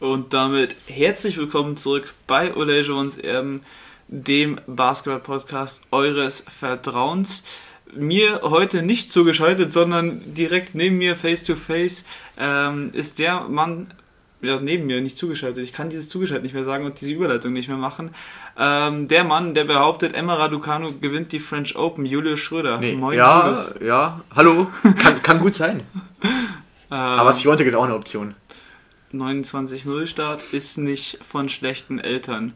Und damit herzlich willkommen zurück bei Olajuwons Erben, dem Basketball-Podcast eures Vertrauens. Mir heute nicht zugeschaltet, sondern direkt neben mir, face to face, ähm, ist der Mann, ja, neben mir, nicht zugeschaltet. Ich kann dieses zugeschaltet nicht mehr sagen und diese Überleitung nicht mehr machen. Ähm, der Mann, der behauptet, Emma Raducanu gewinnt die French Open, Julius Schröder. Nee, Moin, ja, Julius. ja, hallo, kann, kann gut sein. Ähm, Aber Siontek ist auch eine Option. 29-0 Start ist nicht von schlechten Eltern.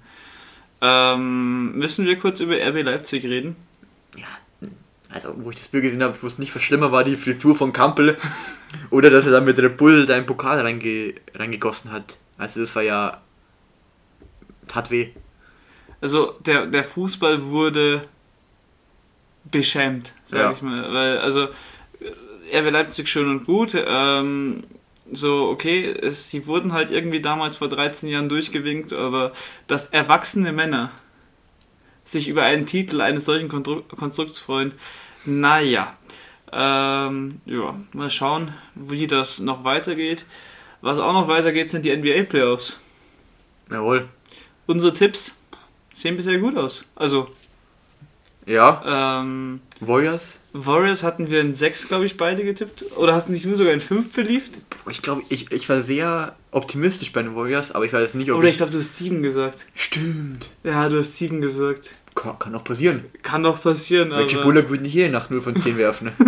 Ähm, müssen wir kurz über RB Leipzig reden? Ja, also wo ich das Bild gesehen habe, ich wusste nicht, was schlimmer war, die Frisur von Kampel oder dass er da mit Red Bull da einen Pokal reinge reingegossen hat. Also das war ja, tat weh. Also der, der Fußball wurde beschämt, sag Ja. ich mal. Weil, also RB Leipzig schön und gut. Ähm, so, okay, es, sie wurden halt irgendwie damals vor 13 Jahren durchgewinkt, aber dass erwachsene Männer sich über einen Titel eines solchen Konstrukts freuen, naja. Ähm, ja, mal schauen, wie das noch weitergeht. Was auch noch weitergeht, sind die NBA-Playoffs. Jawohl. Unsere Tipps sehen bisher gut aus. Also, Ja, ähm, Warriors. Warriors hatten wir in 6, glaube ich, beide getippt. Oder hatten dich nur sogar in 5 beliebt? Boah, Ich glaube, ich, ich war sehr optimistisch bei den Warriors, aber ich weiß nicht, ob Oder ich ich... glaube, du hast 7 gesagt. Stimmt. Ja, du hast 7 gesagt. Kann, kann auch passieren. Kann doch passieren, Reggie aber... Bullock würde nicht jede Nacht 0 von 10 werfen.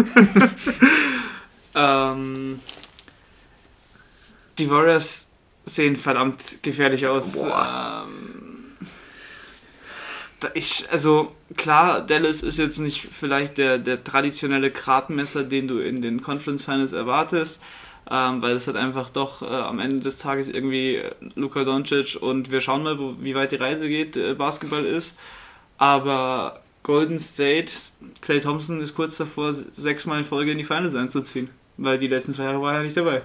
Ähm, die Warriors sehen verdammt gefährlich aus. Boah. Ähm, da ich, also klar, Dallas ist jetzt nicht vielleicht der, der traditionelle Gradmesser, den du in den Conference Finals erwartest, ähm, weil es halt einfach doch äh, am Ende des Tages irgendwie Luka Doncic und wir schauen mal, wo, wie weit die Reise geht, äh, Basketball ist. Aber Golden State, Clay Thompson ist kurz davor, sechsmal in Folge in die Finals einzuziehen. Weil die letzten zwei Jahre war er nicht dabei.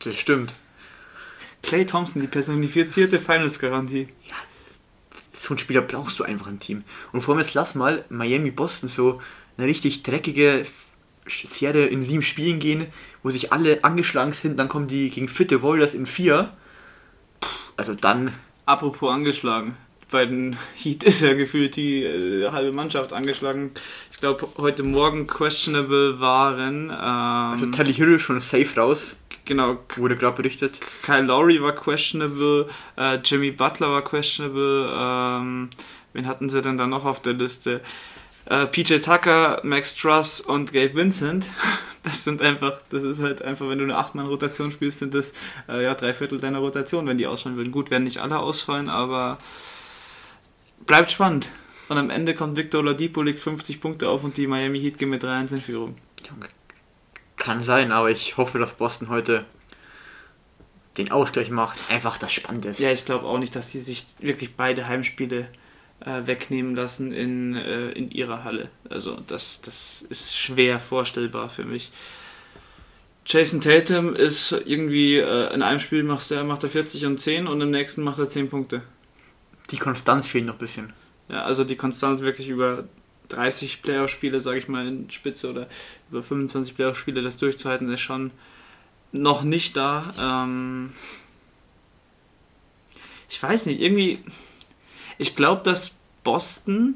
Das stimmt. Clay Thompson, die personifizierte Finals-Garantie. So einen Spieler brauchst du einfach im Team. Und vor allem jetzt lass mal Miami-Boston so eine richtig dreckige Serie in sieben Spielen gehen, wo sich alle angeschlagen sind, dann kommen die gegen fitte Warriors in vier. Puh, Also dann, Apropos angeschlagen. Bei den Heat ist ja gefühlt die äh, halbe Mannschaft angeschlagen. Ich glaube, heute Morgen questionable waren. Ähm, also Tally Hill schon safe raus, genau, wurde gerade berichtet. Kyle Lowry war questionable, äh, Jimmy Butler war questionable, ähm, wen hatten sie denn da noch auf der Liste? Äh, PJ Tucker, Max Truss und Gabe Vincent. Das sind einfach, das ist halt einfach, wenn du eine 8-Mann-Rotation spielst, sind das äh, ja drei Viertel deiner Rotation, wenn die ausfallen würden. Gut, werden nicht alle ausfallen, aber bleibt spannend. Und am Ende kommt Victor Oladipo, legt 50 Punkte auf und die Miami Heat gehen mit 3-1 in Führung. Kann sein, aber ich hoffe, dass Boston heute den Ausgleich macht. Einfach das spannend ist. Ja, ich glaube auch nicht, dass sie sich wirklich beide Heimspiele äh, wegnehmen lassen in, äh, in ihrer Halle. Also das, das ist schwer vorstellbar für mich. Jason Tatum ist irgendwie, äh, in einem Spiel macht er, macht er 40 und 10 und im nächsten macht er 10 Punkte. Die Konstanz fehlt noch ein bisschen. Ja, also die konstant wirklich über 30 Playoff-Spiele, sage ich mal, in Spitze oder über 25 Playoff-Spiele das durchzuhalten, ist schon noch nicht da. Ähm ich weiß nicht, irgendwie. Ich glaube, dass Boston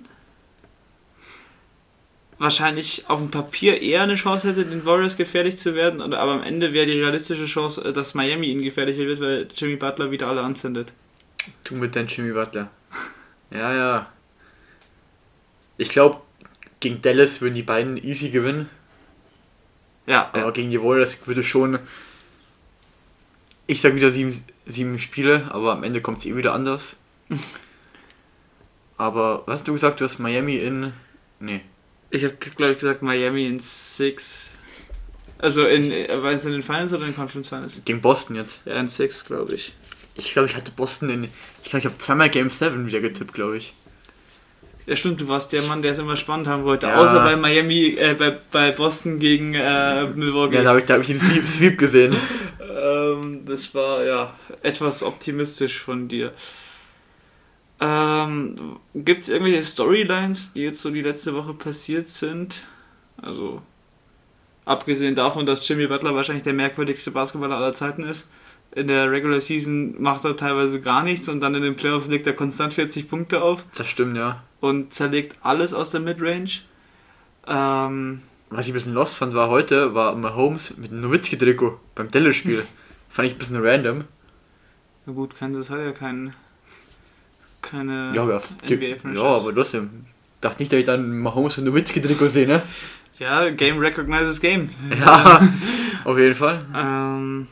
wahrscheinlich auf dem Papier eher eine Chance hätte, den Warriors gefährlich zu werden, aber am Ende wäre die realistische Chance, äh, dass Miami ihnen gefährlicher wird, weil Jimmy Butler wieder alle anzündet. Du mit deinem Jimmy Butler. Ja, ja. Ich glaube, gegen Dallas würden die beiden easy gewinnen. Ja, Aber ja. gegen die Warriors würde schon. Ich sag wieder sieben, sieben Spiele, aber am Ende kommt es eh wieder anders. aber was hast du gesagt? Du hast Miami in. Nee. Ich habe, glaube ich, gesagt Miami in Six. Also in, äh, war es in den Finals oder in den Conference Finals? Gegen Boston jetzt. Ja, in Six, glaube ich. Ich glaube, ich hatte Boston in. Ich glaube, ich habe zweimal Game 7 wieder getippt, glaube ich. Ja, stimmt, du warst der Mann, der es immer spannend haben wollte. Ja. Außer bei Miami, äh, bei, bei Boston gegen äh, Milwaukee. Ja, da habe ich, da hab ich den Sweep, Sweep gesehen. Ähm, das war ja etwas optimistisch von dir. Ähm, Gibt es irgendwelche Storylines, die jetzt so die letzte Woche passiert sind? Also, abgesehen davon, dass Jimmy Butler wahrscheinlich der merkwürdigste Basketballer aller Zeiten ist. In der Regular Season macht er teilweise gar nichts und dann in den Playoffs legt er konstant 40 Punkte auf Das stimmt, ja. und zerlegt alles aus der Midrange. Ähm, Was ich ein bisschen lost fand, war heute, war Mahomes mit einem Nowitzki-Trikot beim Dallas-Spiel. fand ich ein bisschen random. na gut, Kansas hat ja keinen keine Ja, aber, NBA-Franchise. ja, aber trotzdem. Dachte nicht, dass ich dann Mahomes mit Nowitzki-Trikot sehe, ne? Ja, Game recognizes Game. Ja, auf jeden Fall. Ähm,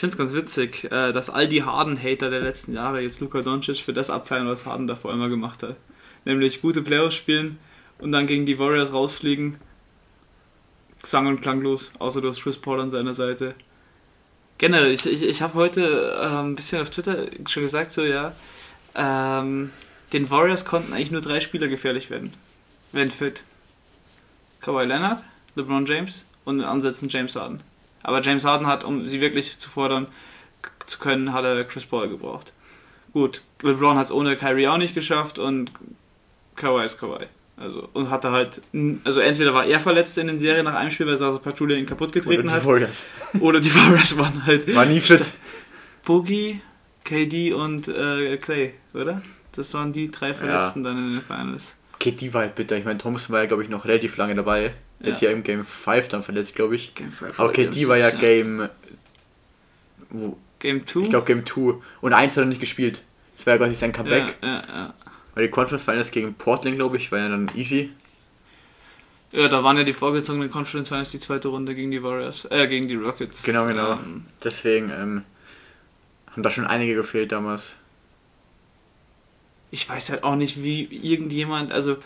finde es ganz witzig, äh, dass all die Harden-Hater der letzten Jahre jetzt Luka Doncic für das abfeiern, was Harden davor immer gemacht hat. Nämlich gute Playoffs spielen und dann gegen die Warriors rausfliegen. Sang- und klanglos, außer du hast Chris Paul an seiner Seite. Generell, ich, ich, ich habe heute ähm, ein bisschen auf Twitter schon gesagt, so ja, ähm, den Warriors konnten eigentlich nur drei Spieler gefährlich werden, wenn fit. Kawhi Leonard, LeBron James und in Ansätzen James Harden. Aber James Harden hat, um sie wirklich zu fordern zu können, hat er Chris Paul gebraucht. Gut, LeBron hat es ohne Kyrie auch nicht geschafft und Kawhi ist Kawhi. Also, und hatte halt, also entweder war er verletzt in den Serien nach einem Spiel, weil Sasa Pachulia ihn kaputt Oder getreten die hat, Warriors. oder die Warriors waren halt War nie fit. Boogie, KD und äh, Clay, oder? Das waren die drei Verletzten dann in den Finals. Die war halt bitter. Ich meine, Thompson war ja, glaube ich, noch relativ lange dabei. Jetzt Ja. ja im Game 5 dann verletzt, glaube ich. Game five Aber oder okay, Game die war ja six, Game. Wo, Game 2? ich glaube Game 2. Und eins hat er nicht gespielt. Das war ja quasi sein Comeback. Ja, ja, ja. Weil die Conference Finals gegen Portland, glaube ich, war ja dann easy. Ja, da waren ja die vorgezogenen Conference Finals die zweite Runde gegen die Warriors, äh, gegen die Rockets. Genau, genau. Ähm, Deswegen ähm, haben da schon einige gefehlt damals. ich weiß halt auch nicht, wie irgendjemand, also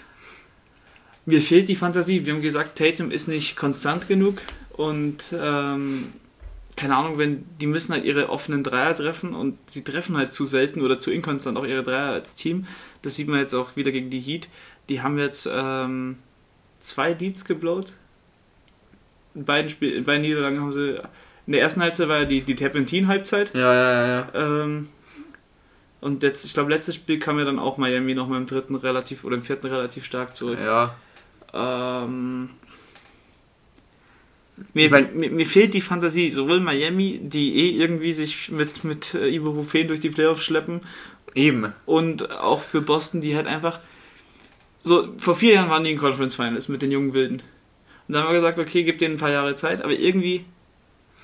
mir fehlt die Fantasie. Wir haben gesagt, Tatum ist nicht konstant genug und ähm, keine Ahnung, wenn die müssen halt ihre offenen Dreier treffen und sie treffen halt zu selten oder zu inkonstant auch ihre Dreier als Team. Das sieht man jetzt auch wieder gegen die Heat. Die haben jetzt ähm, zwei Leads geblowt. In beiden, Spiel in beiden Niederlagen haben sie. In der ersten Halbzeit war ja die, die Terpentin-Halbzeit. Ja, ja, ja. Ähm, und jetzt, ich glaube, letztes Spiel kam ja dann auch Miami noch mal im dritten relativ oder im vierten relativ stark zurück. Ja, Ähm, mir, Ich mein- mir, mir fehlt die Fantasie. Sowohl Miami, die eh irgendwie sich mit, mit äh, Ibuprofen durch die Playoffs schleppen, eben. und auch für Boston, die halt einfach. So, vor vier Jahren waren die in Conference Finals mit den jungen Wilden. Und dann haben wir gesagt, okay, gib denen ein paar Jahre Zeit, aber irgendwie.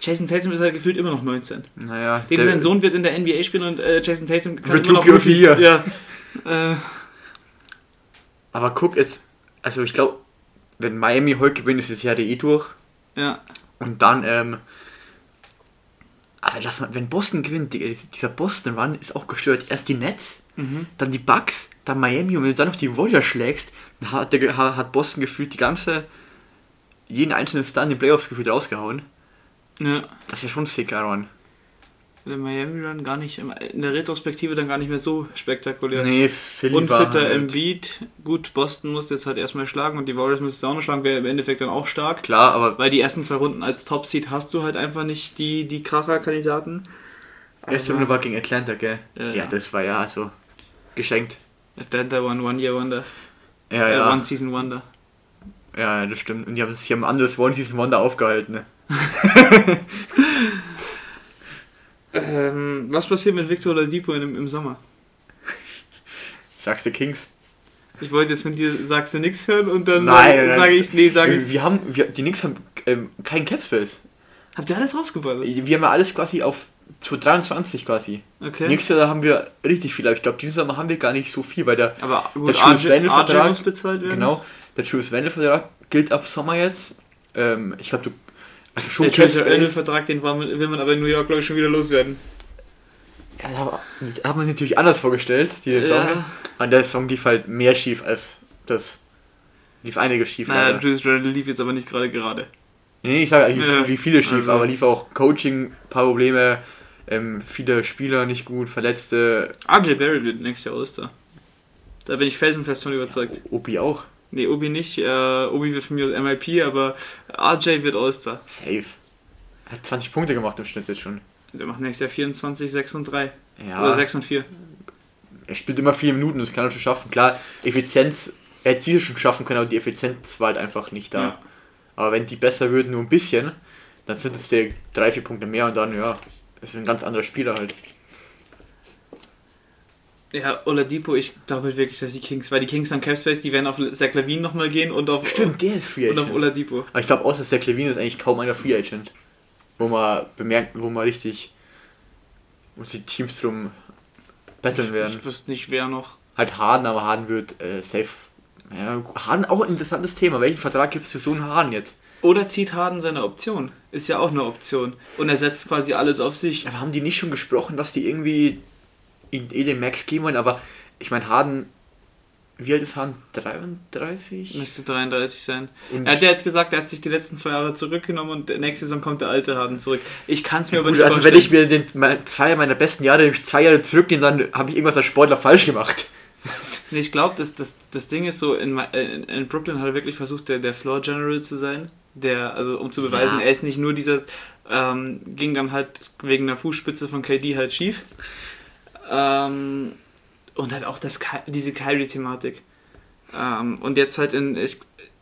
Jason Tatum ist halt gefühlt immer noch 19. Naja, Dem sein Sohn wird in der NBA spielen und äh, Jason Tatum kann Wird immer noch Year. Ja. Äh, Aber guck jetzt, also ich glaube, wenn Miami heute gewinnt, ist das Jahr eh durch. ja. Und dann, ähm. Aber lass mal, wenn Boston gewinnt, Digga, dieser Boston Run ist auch gestört. Erst die Nets, Mhm. dann die Bucks, dann Miami und wenn du dann noch die Warriors schlägst, dann hat, der, hat Boston gefühlt die ganze, jeden einzelnen Star in den Playoffs gefühlt rausgehauen. ja. Das wäre schon sick, Aaron. Der Miami Run gar nicht, in der Retrospektive dann gar nicht mehr so spektakulär. Nee, Philly war Unfitter halt, Embiid. Gut, Boston muss jetzt halt erstmal schlagen und die Warriors müssen auch noch schlagen, wäre im Endeffekt dann auch stark. Klar, aber Weil die ersten zwei Runden als Top-Seed hast du halt einfach nicht die, die Kracher-Kandidaten. erste Runde war gegen Atlanta, gell? Ja, Ja, ja. das war ja so geschenkt. Atlanta One One Year Wonder. Ja, Äh, ja. One Season Wonder. Ja, das stimmt. Und die haben sich ein anderes One Season Wonder aufgehalten. Ne? Ähm, was passiert mit Victor Oladipo im, im Sommer? Sagst du Kings? Ich wollte jetzt mit dir sagst du nichts hören und dann Nein, nein. sage ich, nee, sage ich. Wir, haben, wir, die Knicks haben ähm, keinen Capspace. Habt ihr alles rausgeballert? Wir haben ja alles quasi auf 2023 quasi. Okay. Nächstes Jahr haben wir richtig viel, aber ich glaube, diesen Sommer haben wir gar nicht so viel, weil der, Aber gut, Julius werden. genau, der Julius Randle Vertrag gilt ab Sommer jetzt. Ähm, ich glaube, du, also schon Der Randle-Vertrag, den will man aber in New York, glaube ich, schon wieder loswerden. Ja, da hat man sich natürlich anders vorgestellt, diese Saison. Ja. An der Song lief halt mehr schief als das. Lief einiges schief. Naja, leider. Julius Randle lief jetzt aber nicht gerade gerade. Nee, ich sage eigentlich Ja, lief viele schief, also- aber lief auch Coaching, paar Probleme, ähm, viele Spieler nicht gut, Verletzte, RJ Barrett wird nächstes Jahr All-Star. Da bin ich felsenfest von überzeugt. Opi auch. Nee, Obi nicht. Äh, Obi wird von mir aus MIP, aber RJ wird All-Star. Safe. Er hat 20 Punkte gemacht im Schnitt jetzt schon. Der macht nächstes Jahr 24, 6 und 3. Ja, Oder 6 und 4. er spielt immer vier Minuten, das kann er schon schaffen. Klar, Effizienz, er hätte diese schon schaffen können, aber die Effizienz war halt einfach nicht da. Ja. Aber wenn die besser würden, nur ein bisschen, dann sind es direkt drei, vier Punkte mehr und dann, ja, ist ein ganz anderer Spieler halt. Ja, Oladipo, ich glaube wirklich, dass die Kings, weil die Kings haben Capspace, die werden auf Zach Lavine nochmal gehen und auf, Stimmt, der ist Free und Agent. auf Oladipo. Aber ich glaube, außer Zach Levine ist eigentlich kaum einer Free Agent. Wo man bemerkt, wo man richtig, wo sich Teams drum battlen werden. Ich wüsste nicht, wer noch. Halt Harden, aber Harden wird äh, safe. Ja, Harden auch ein interessantes Thema. Welchen Vertrag gibt es für so einen Harden jetzt? Oder zieht Harden seine Option? Ist ja auch eine Option. Und er setzt quasi alles auf sich. Aber haben die nicht schon gesprochen, dass die irgendwie eh den Max geben wollen? Aber ich meine, Harden, wie alt ist Harden? 33? Müsste 33 sein. Und- er hat ja jetzt gesagt, er hat sich die letzten zwei Jahre zurückgenommen und nächste Saison kommt der alte Harden zurück. Ich kann es mir aber Gut, nicht also vorstellen. wenn ich mir den, mein, zwei meiner besten Jahre, zwei Jahre zurücknehme, dann habe ich irgendwas als Sportler falsch gemacht. Nee, ich glaube, das, das, das Ding ist so, in, in, in Brooklyn hat er wirklich versucht, der, der Floor General zu sein. Der, also um zu beweisen, Ja. er ist nicht nur dieser, ähm, ging dann halt wegen der Fußspitze von KD halt schief. Ähm, und halt auch das, diese Kyrie-Thematik. Ähm, und jetzt halt in, ich,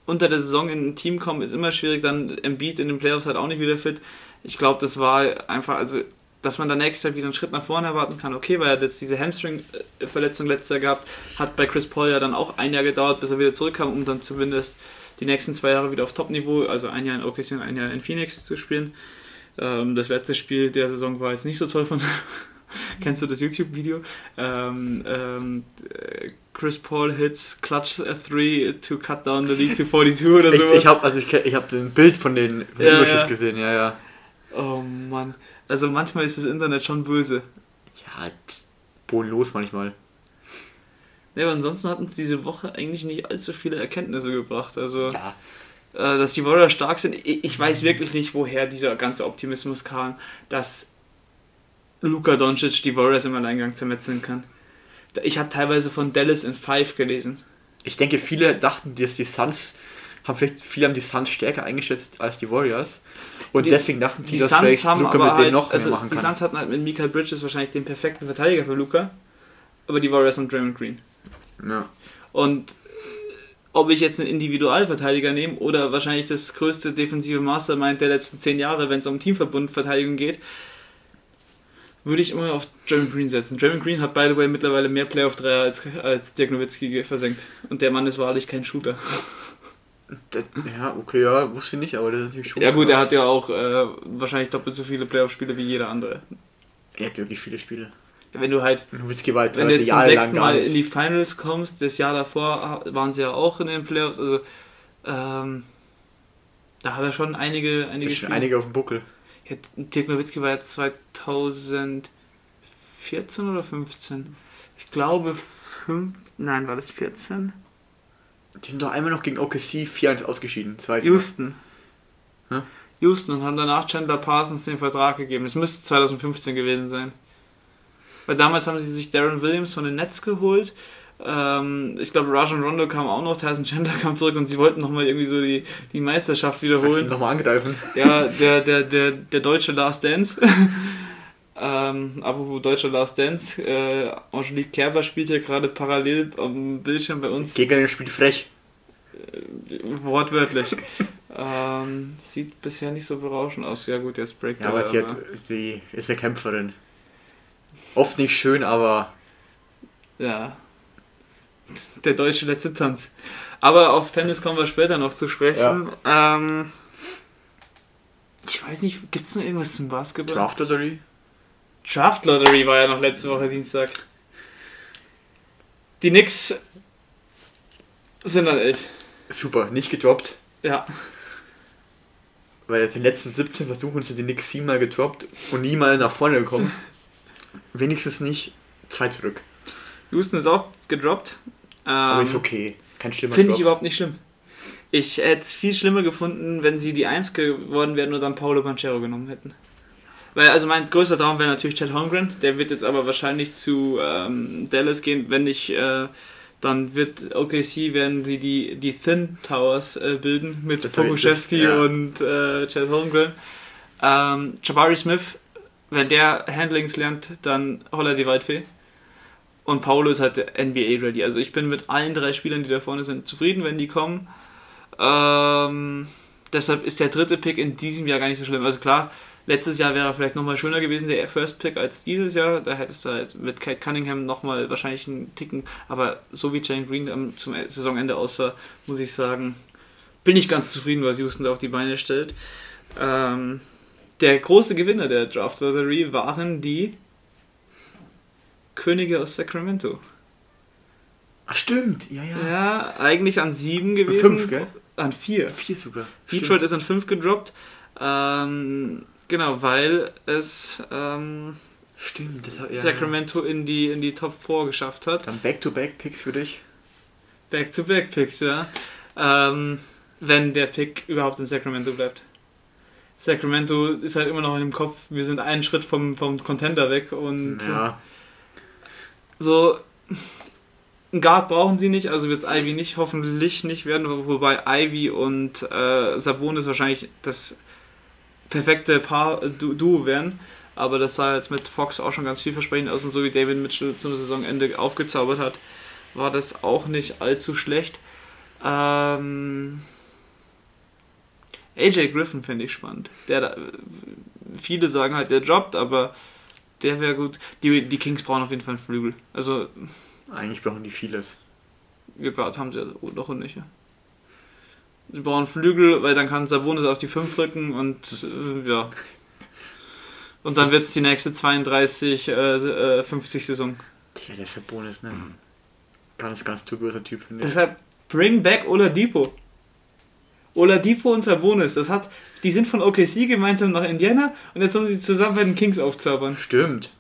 unter der Saison in ein Team kommen ist immer schwierig, dann Embiid in den Playoffs halt auch nicht wieder fit. Ich glaube, das war einfach, also dass man da nächstes Jahr wieder einen Schritt nach vorne erwarten kann, okay, weil er jetzt diese Hamstring-Verletzung letztes Jahr gehabt, hat bei Chris Paul ja dann auch ein Jahr gedauert, bis er wieder zurückkam, um dann zumindest die nächsten zwei Jahre wieder auf Top-Niveau, also ein Jahr in OKC und ein Jahr in Phoenix zu spielen. Ähm, das letzte Spiel der Saison war jetzt nicht so toll von. Kennst du das YouTube-Video? Ähm, ähm, äh, Chris Paul hits Clutch a 3 to cut down the lead to 42 oder Ich, sowas. ich habe also ich, ich hab ein Bild von den von Ja, Überschrift ja. gesehen, ja, ja. oh Mann. Also manchmal ist das Internet schon böse. Ja, bodenlos manchmal. Ja, aber ansonsten hat uns diese Woche eigentlich nicht allzu viele Erkenntnisse gebracht. Also, Ja, äh, dass die Warriors stark sind, ich, ich weiß wirklich nicht, woher dieser ganze Optimismus kam, dass Luka Doncic die Warriors im Alleingang zermetzeln kann. Ich habe teilweise von Dallas in 5 gelesen. ich denke, viele dachten, dass die Suns haben vielleicht viele haben die Suns stärker eingeschätzt als die Warriors und Die- deswegen dachten sie, Die dass Suns vielleicht haben Luka aber mit denen halt, noch mehr also machen die kann. Suns hatten halt mit Michael Bridges wahrscheinlich den perfekten Verteidiger für Luka, aber die Warriors haben Draymond Green. Ja. Und äh, ob ich jetzt einen Individualverteidiger nehme oder wahrscheinlich das größte defensive Mastermind der letzten zehn Jahre, wenn es um Teamverbundverteidigung geht, würde ich immer auf Draymond Green setzen. Draymond Green hat, by the way, mittlerweile mehr Playoff-Dreier als, als Dirk Nowitzki versenkt. Und der Mann ist wahrlich kein Shooter. Das, ja, okay, ja, wusste ich nicht, aber das ist natürlich schon. Ja gut, krass. er hat ja auch äh, wahrscheinlich doppelt so viele Playoff-Spiele wie jeder andere. Er hat wirklich viele Spiele. Wenn du halt Nowitzki war halt Wenn du 30 jetzt zum Jahre lang sechsten Mal in die Finals kommst, das Jahr davor waren sie ja auch in den Playoffs, also ähm, da hat er schon einige, einige schon einige auf dem Buckel. Ja, Dirk Nowitzki war jetzt 2014 oder 15? Ich glaube 5, nein, war das 14? Die sind doch einmal noch gegen OKC 4 ausgeschieden. Houston. Hä? Houston und haben danach Chandler Parsons den Vertrag gegeben. Das müsste 2015 gewesen sein. Weil damals haben sie sich Darren Williams von den Nets geholt. Ähm, ich glaube, Rajon Rondo kam auch noch, Tyson Chandler kam zurück und sie wollten nochmal irgendwie so die, die Meisterschaft wiederholen. nochmal angreifen. Ja, der, der, der, der deutsche Last Dance. ähm, apropos deutscher Last Dance. Äh, Angelique Kerber spielt ja gerade parallel am Bildschirm bei uns. Gegner spielt frech. Wortwörtlich. ähm, sieht bisher nicht so berauschend aus. Ja gut, jetzt Break. Ja, aber sie, hat, sie ist ja Kämpferin. Oft nicht schön, aber Ja. Der deutsche letzte Tanz. Aber auf Tennis kommen wir später noch zu sprechen. Ähm, ich weiß nicht, gibt es noch irgendwas zum Basketball? Draft Lottery. Draft Lottery war ja noch letzte Woche Dienstag. Die Knicks sind an 11. Super, nicht gedroppt. Ja. Weil jetzt in den letzten 17 Versuchen sind die Knicks siebenmal gedroppt und niemal nach vorne gekommen. Wenigstens nicht zwei zurück. Houston ist auch gedroppt. Aber Ähm, ist okay. Kein schlimmer Finde ich überhaupt nicht schlimm. Ich hätte es viel schlimmer gefunden, wenn sie die 1 geworden wären und dann Paulo Banchero genommen hätten. Weil, also mein größter Traum wäre natürlich Chad Holmgren. Der wird jetzt aber wahrscheinlich zu ähm, Dallas gehen. Wenn nicht, äh, dann wird OKC, werden sie die, die Thin Towers äh, bilden mit ich- Pokuschewski das- ja. und äh, Chad Holmgren. Ähm, Jabari Smith, wenn der Handlings lernt, dann holla die Waldfee. Und Paulo ist halt NBA ready. Also ich bin mit allen drei Spielern, die da vorne sind, zufrieden, wenn die kommen. Ähm, deshalb ist der dritte Pick in diesem Jahr gar nicht so schlimm. Also klar, Letztes Jahr wäre vielleicht nochmal schöner gewesen, der First Pick, als dieses Jahr. Da hättest du halt mit Kate Cunningham nochmal wahrscheinlich einen Ticken. Aber so wie Jane Green zum Saisonende aussah, muss ich sagen, bin ich ganz zufrieden, was Houston da auf die Beine stellt. Ähm, der große Gewinner der Draft Lottery waren die Könige aus Sacramento. Ach, stimmt. Ja, ja. Ja, eigentlich an sieben gewesen. Fünf, gell? An vier. Vier sogar. Detroit Stimmt. ist an 5 gedroppt. Ähm, genau, weil es ähm, Stimmt, das hat, ja. Sacramento in die, in die Top 4 geschafft hat. Dann Back-to-Back-Picks für dich. Back-to-Back-Picks, ja. Ähm, wenn der Pick überhaupt in Sacramento bleibt. Sacramento ist halt immer noch in dem Kopf, wir sind einen Schritt vom, vom Contender weg und Ja, so einen Guard brauchen sie nicht, also wird es Ivy nicht, hoffentlich nicht werden, wo- wobei Ivy und äh, Sabonis wahrscheinlich das perfekte Paar äh, Du- Duo wären. Aber das sah jetzt mit Fox auch schon ganz vielversprechend aus und so wie David Mitchell zum Saisonende aufgezaubert hat, war das auch nicht allzu schlecht. Ähm, AJ Griffin finde ich spannend. Der viele sagen halt, der droppt, aber der wäre gut. Die, die Kings brauchen auf jeden Fall einen Flügel. Also, eigentlich brauchen die vieles. gerade haben sie ja noch und nicht. ja. Sie brauchen Flügel, weil dann kann Sabonis auf die 5 rücken und äh, ja. Und dann wird es die nächste 32, äh, äh, 50 Saison. Digga, der Sabonis, ne? Ganz, ganz dubioser Typ, finde ich. Deshalb bring back Oladipo. Oladipo und Sabonis, das hat, die sind von OKC gemeinsam nach Indiana und jetzt sollen sie zusammen bei den Kings aufzaubern. Stimmt.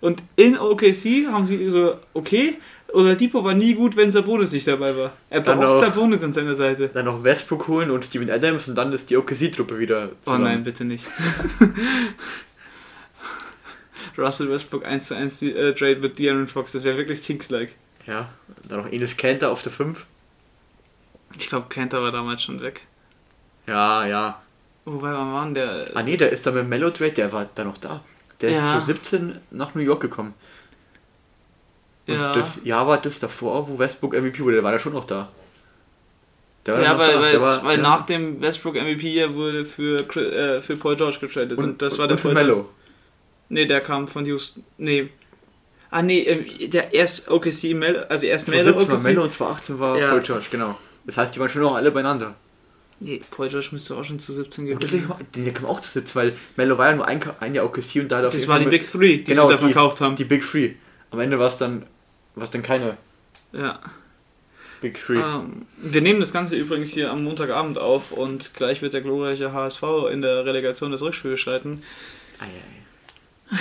Und in OKC haben sie so, okay, Oladipo war nie gut, wenn Sabonis nicht dabei war. Er Dann braucht auch- Sabonis an seiner Seite. Dann noch Westbrook holen und Steven Adams und dann ist die OKC-Truppe wieder Oh zusammen. nein, bitte nicht. Russell Westbrook 1 zu 1 die, äh, Trade mit De'Aaron Fox, das wäre wirklich Kings-like. Ja, dann noch Enes Kanter auf der 5. Ich glaube, Kanter war damals schon weg. Ja, ja. Wobei, wann war denn der? Ah nee, der ist da mit Mellow Trade, der war da noch da. Der ist Ja. 2017 nach New York gekommen. Und ja, das Jahr war das davor, wo Westbrook MVP wurde, der war da schon noch da. Der ja weil, da. weil, der war, weil ja. nach dem Westbrook MVP wurde für, äh, für Paul George getradet. Und, und, das war der und für Paul Mellow. Nee, der kam von Houston. Nee. Ah, nee, äh, der erst OKC, Mel also erst Melo 2017 war OKC. Mellow und 2018 war Ja. Paul George, genau. Das heißt, die waren schon noch alle beieinander. Nee, Paul George müsste auch schon zu 17 Und gewesen der, kam auch zu 17, weil Mellow war ja nur ein, ein Jahr OKC und da hat er auf Das war die Big Three, die Genau, sie da die- verkauft haben. die Big Three. Am Ende war es dann, war's dann keine ja. Big Three. Ähm, wir nehmen das Ganze übrigens hier am Montagabend auf und gleich wird der glorreiche HSV in der Relegation das Rückspiel beschreiten. Ei, ei.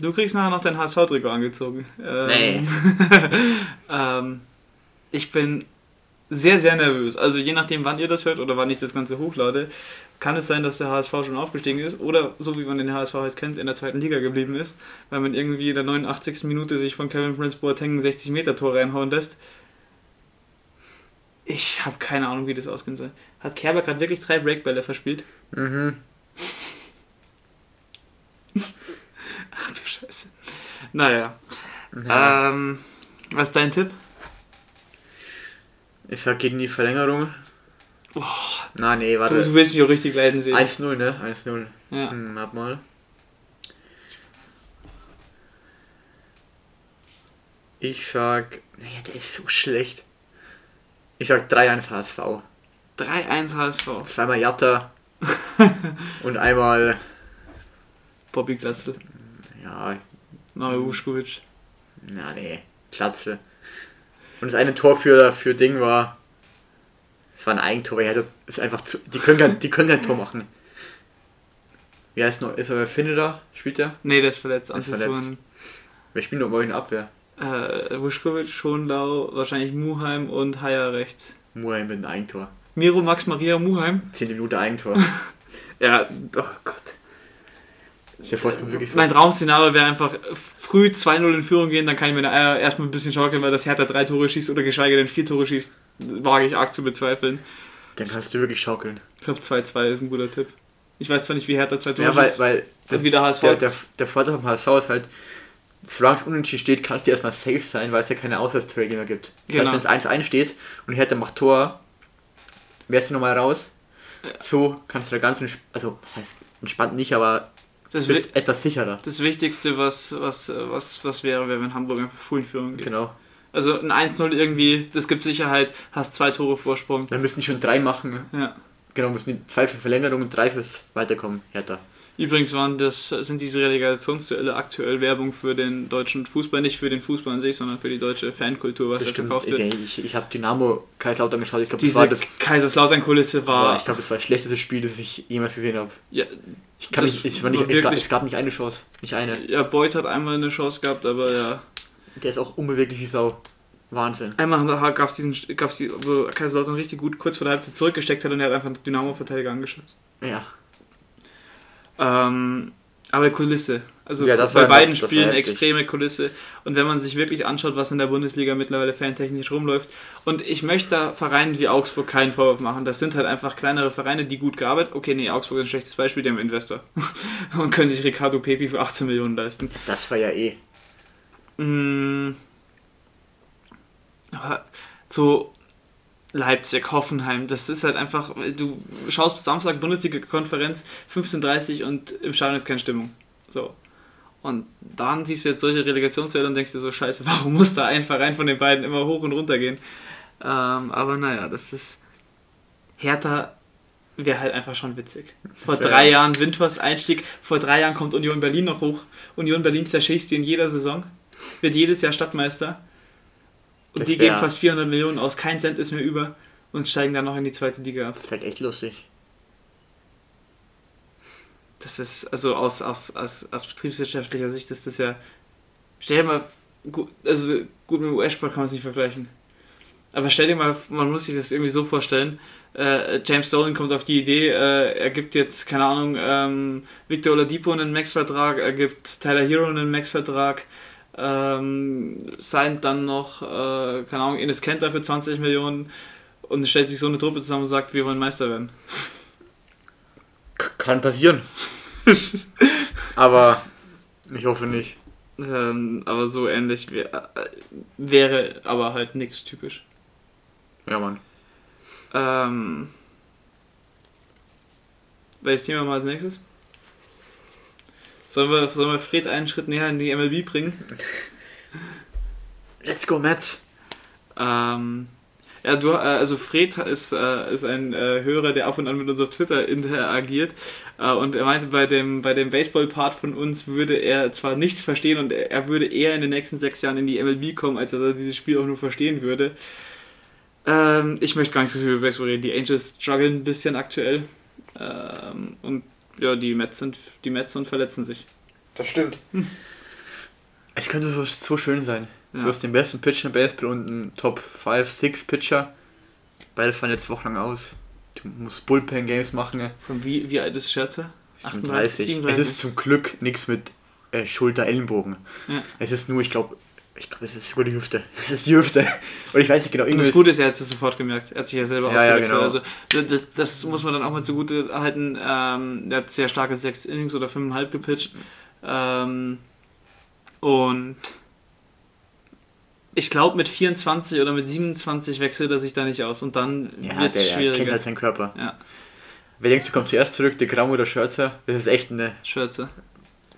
Du kriegst nachher noch dein HSV-Trikot angezogen. Ähm, Nee. ähm, ich bin sehr, sehr nervös. Also je nachdem, wann ihr das hört oder wann ich das Ganze hochlade, kann es sein, dass der HSV schon aufgestiegen ist oder so wie man den HSV halt kennt, in der zweiten Liga geblieben ist, weil man irgendwie in der 89. Minute sich von Kevin Prince Boateng ein 60-Meter-Tor reinhauen lässt. Ich habe keine Ahnung, wie das ausgehen soll. Hat Kerber gerade wirklich drei Breakbälle verspielt? Mhm. Ach du Scheiße. Naja. Ja. Ähm, was ist dein Tipp? Ich sag gegen die Verlängerung. Oh, Na, nee, warte. du willst mich auch richtig leiden sehen. 1-0, ne? 1-0. Ja. Hm, warte mal. Ich sag. Naja, der ist so schlecht. Ich sag 3-1 HSV. 3-1 HSV. Zweimal Jatta. und einmal. Bobby Glatzel. Ja, Mario Vuskovic. na nee, Platze. Und das eine Tor für, für Ding war. Es war ein Eigentor, weil er ist einfach zu. Die können kein, die können kein Tor machen. Wie heißt noch? Ist er Finne da? Spielt er? Nee, der ist verletzt. ist Ansonsten verletzt. Wir spielen doch mal in der Abwehr. äh, Vuskovic, Schonlau, wahrscheinlich Muheim und Haier rechts. Muheim mit einem Eigentor. Miro, Max, Maria, Muheim. 10 Minute Eigentor. Ja, oh Gott. Ich vor, es kommt wirklich so. Mein Traum-Szenario wäre einfach früh 2-0 in Führung gehen, dann kann ich meine Eier erstmal ein bisschen schaukeln, weil das Hertha drei Tore schießt oder geschweige denn vier Tore schießt, wage ich arg zu bezweifeln. Dann kannst du wirklich schaukeln. Ich glaube 2-2 ist ein guter Tipp. Ich weiß zwar nicht, wie Hertha zwei Tore Ja, weil, schießt. weil Das wieder HSV. der, der, der Vorteil vom HSV ist halt, solange es unentschieden steht, kannst du erstmal safe sein, weil es ja keine Auswärtstore mehr gibt. Das Genau. heißt, wenn es 1-1 steht und Hertha macht Tor, wärst du nochmal raus. So kannst du da ganzen, Sp- also was heißt, Entspannt nicht, aber Das, bist etwas sicherer. das Wichtigste, was, was, was, was wäre, wäre, wenn Hamburg einfach früh in Führung geht. Genau. Also ein 1-0 irgendwie, das gibt Sicherheit, hast zwei Tore Vorsprung. Dann müssen die schon drei machen. Ja. Genau, müssen die zwei für Verlängerung und drei fürs Weiterkommen. Hertha. Übrigens waren das, sind diese Relegationsduelle aktuell Werbung für den deutschen Fußball, nicht für den Fußball an sich, sondern für die deutsche Fankultur, was Das da stimmt. verkauft wird. Ich, ich, ich habe Dynamo Kaiserslautern geschaut. Ich glaube, das war das, Kaiserslautern-Kulisse war, ich glaube, das war das schlechteste Spiel, das ich jemals gesehen habe. ja, Ich kann Das nicht, es, war nicht, es, gab, es gab nicht eine Chance. Nicht eine. ja, Beuth hat einmal eine Chance gehabt, aber ja. Der ist auch unbeweglich wie Sau. Wahnsinn. Einmal gab es diesen, gab's die, wo Kaiserslautern richtig gut kurz vor der Halbzeit zurückgesteckt hat und er hat einfach Dynamo-Verteidiger angeschossen. Ja. Ähm, aber Kulisse. Also Ja, das bei beiden das- das Spielen heftig. extreme Kulisse. Und wenn man sich wirklich anschaut, was in der Bundesliga mittlerweile fantechnisch rumläuft. Und ich möchte da Vereinen wie Augsburg keinen Vorwurf machen. Das sind halt einfach kleinere Vereine, die gut gearbeitet Okay, nee, Augsburg ist ein schlechtes Beispiel, die haben Investor. und können sich Ricardo Pepi für 18 Millionen leisten. Das war ja eh. Mm. Aber so Leipzig, Hoffenheim, das ist halt einfach, du schaust Samstag Bundesliga-Konferenz 15.30 und im Stadion ist keine Stimmung. So. Und dann siehst du jetzt solche Relegationsduelle und denkst dir so, scheiße, warum muss da ein Verein von den beiden immer hoch und runter gehen? Ähm, aber naja, das ist. Hertha wäre halt einfach schon witzig. Vor Fair. drei Jahren Winters Einstieg, vor drei Jahren kommt Union Berlin noch hoch. Union Berlin zerschießt die in jeder Saison, wird jedes Jahr Stadtmeister. Und Das die geben fast 400 Millionen aus, kein Cent ist mehr über und steigen dann noch in die zweite Liga ab. Das wäre echt lustig. Das ist, also aus, aus, aus, aus betriebswirtschaftlicher Sicht ist das ja. Stell dir mal, gut, also gut mit dem US-Sport kann man es nicht vergleichen. Aber stell dir mal, man muss sich das irgendwie so vorstellen. Äh, James Dolan kommt auf die Idee, äh, er gibt jetzt, keine Ahnung, ähm, Victor Oladipo einen Max-Vertrag, er gibt Tyler Hero einen Max-Vertrag, ähm, signed dann noch, äh, keine Ahnung, Ines Kenter für 20 Millionen und stellt sich so eine Truppe zusammen und sagt, wir wollen Meister werden. Kann passieren. Aber ich hoffe nicht. Ähm, aber so ähnlich wär, äh, wäre aber halt nichts typisch. Ja, Mann. Ähm, welches Thema mal als nächstes? Sollen wir, sollen wir Fred einen Schritt näher in die MLB bringen? Let's go, Matt. Ähm, ja, du, äh, also Fred ist, äh, ist ein äh, Hörer, der ab und an mit uns auf Twitter interagiert. Und er meinte, bei dem, bei dem Baseball-Part von uns würde er zwar nichts verstehen und er, würde eher in den nächsten sechs Jahren in die MLB kommen, als er dieses Spiel auch nur verstehen würde. Ähm, ich möchte gar nicht so viel über Baseball reden. Die Angels strugglen ein bisschen aktuell. Ähm, und ja, die Mets sind die Mets und verletzen sich. Das stimmt. Es könnte so, so schön sein. Ja. Du hast den besten Pitcher in Baseball und einen Top 5, 6 Pitcher. Beide fallen jetzt wochenlang aus. Du musst Bullpen-Games machen. Von wie, wie alt ist Scherzer? 37. 37. Es ist zum Glück nichts mit äh, Schulter-Ellenbogen. Ja. Es ist nur, ich glaube, ich glaube, es ist sogar die Hüfte. Es ist die Hüfte. Und ich weiß nicht genau, Und das Gute ist, er hat es sofort gemerkt. Er hat sich ja selber Ja, ja, ausgewechselt. genau. Also das, das muss man dann auch mal zugute halten. Ähm, der hat sehr starke 6 Innings oder 5,5 gepitcht. Ähm, und ich glaube, mit 24 oder mit 27 wechselt er sich da nicht aus. Und dann ja, wird es der kennt schwieriger. halt seinen Körper. Ja, Wer denkst du, kommt zuerst zurück, der Gramm oder Scherzer? Das ist echt eine. Schürze.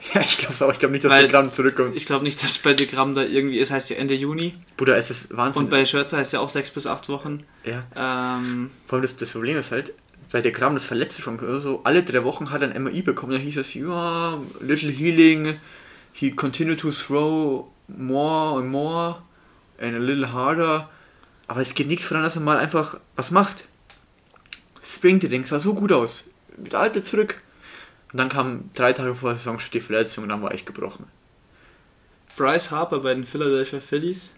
Ja, ich glaube auch. Ich glaube nicht, dass Weil- der Gramm zurückkommt. Ich glaube nicht, dass bei Degramm da irgendwie ist. Heißt ja Ende Juni. Bruder, es ist Wahnsinn. Und bei Schürze heißt ja auch 6 bis 8 Wochen. ja. Ähm, Vor allem das, das Problem ist halt, weil der Gramm das verletzte schon so, alle drei Wochen hat er ein MRI bekommen, dann hieß es, ja, little healing, he continued to throw more and more and a little harder. Aber es geht nichts voran, dass er mal einfach was macht. Springtraining sah so gut aus. Der alte zurück. Und dann kam drei Tage vor der Saison schon die Verletzung und dann war ich gebrochen. Bryce Harper bei den Philadelphia Phillies.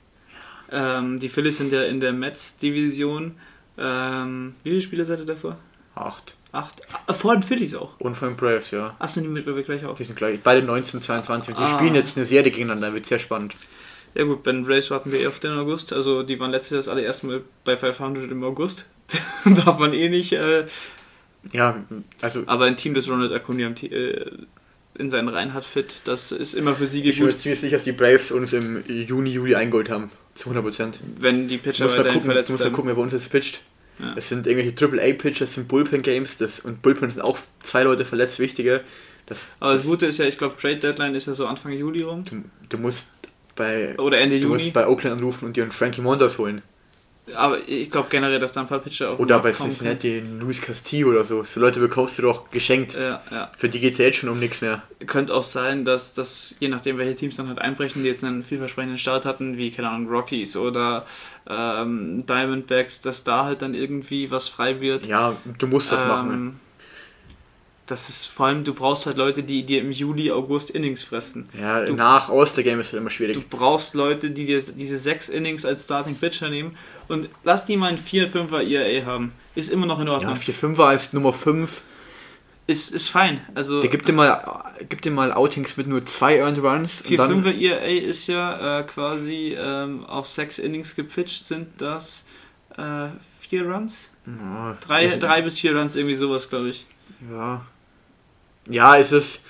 Ähm, die Phillies sind ja in der Mets-Division. Ähm, wie viele Spiele seid ihr davor? Acht. Acht? Ah, vor den Phillies auch. Und von den Braves, ja. Ach, sind die mittlerweile gleich auf? Die sind gleich, beide 19, 22 und die Ah. spielen jetzt eine Serie gegeneinander, wird sehr spannend. Ja gut, bei den Braves warten wir eh auf den August. Also die waren letztes Jahr das allererste Mal bei 500 im August. Darf man eh nicht. Äh, Ja, also aber ein Team, das Ronald Acuna äh, in seinen Reihen hat fit, das ist immer für Siege Ich bin mir gut. ziemlich sicher, dass die Braves uns im Juni, Juli eingeholt haben. Zu 100 Prozent. Wenn die Pitcher mal weiterhin gucken, verletzt muss mal bleiben. gucken, wer bei uns jetzt pitcht. Ja. Es sind irgendwelche Triple-A-Pitcher, es sind Bullpen-Games das, und Bullpen sind auch zwei Leute verletzt, wichtige. Das, Aber das, das, Gute ist ja, ich glaube, Trade Deadline ist ja so Anfang Juli rum. du, du musst bei Oder Ende du Juni. musst bei Oakland anrufen und dir einen Frankie Mondas holen. Aber ich glaube generell, dass da ein paar Pitcher auf den Oder bei. Cincinnati einen Luis Castillo oder so. So Leute bekommst du doch geschenkt. Ja, ja. Für die geht es ja jetzt schon um nichts mehr. Könnte auch sein, dass, dass je nachdem, welche Teams dann halt einbrechen, die jetzt einen vielversprechenden Start hatten, wie, keine Ahnung, Rockies oder ähm, Diamondbacks, dass da halt dann irgendwie was frei wird. Ja, du musst das Ähm, machen. Das ist vor allem, du brauchst halt Leute, die dir im Juli, August Innings fressen. Ja, du- nach All-Star-Game ist es immer schwierig. Du brauchst Leute, die dir diese sechs Innings als Starting Pitcher nehmen und lass die mal einen 4-5er ERA haben. Ist immer noch in ja, Ordnung. 4-5er als Nummer 5. ist, ist fein. Also Der gibt dir mal, gibt dir mal Outings mit nur zwei Earned Runs. und 4-5er ERA ist ja äh, quasi ähm, auf sechs Innings gepitcht, sind das äh, vier Runs? Ja, Drei, drei bis vier Runs, irgendwie sowas, glaube ich. Ja. Ja, es ist.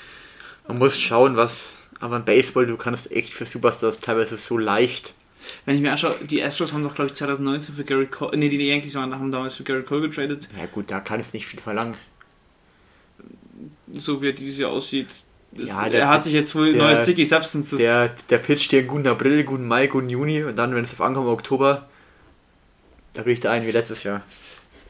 Man muss schauen, was. Aber im Baseball, du kannst echt für Superstars teilweise so leicht. Wenn ich mir anschaue, die Astros haben doch, glaube ich, 2019 für Gary Cole, nee, die Yankees waren, haben damals für Gary Cole getradet. Ja, gut, da kann es nicht viel verlangen. So wie er dieses Jahr aussieht. Das, Ja, der- er hat sich jetzt wohl der- neue Sticky Substances. Der, der pitcht dir einen guten April, guten Mai, guten Juni und dann, wenn es auf ankommt, Oktober, da bricht er ein wie letztes Jahr.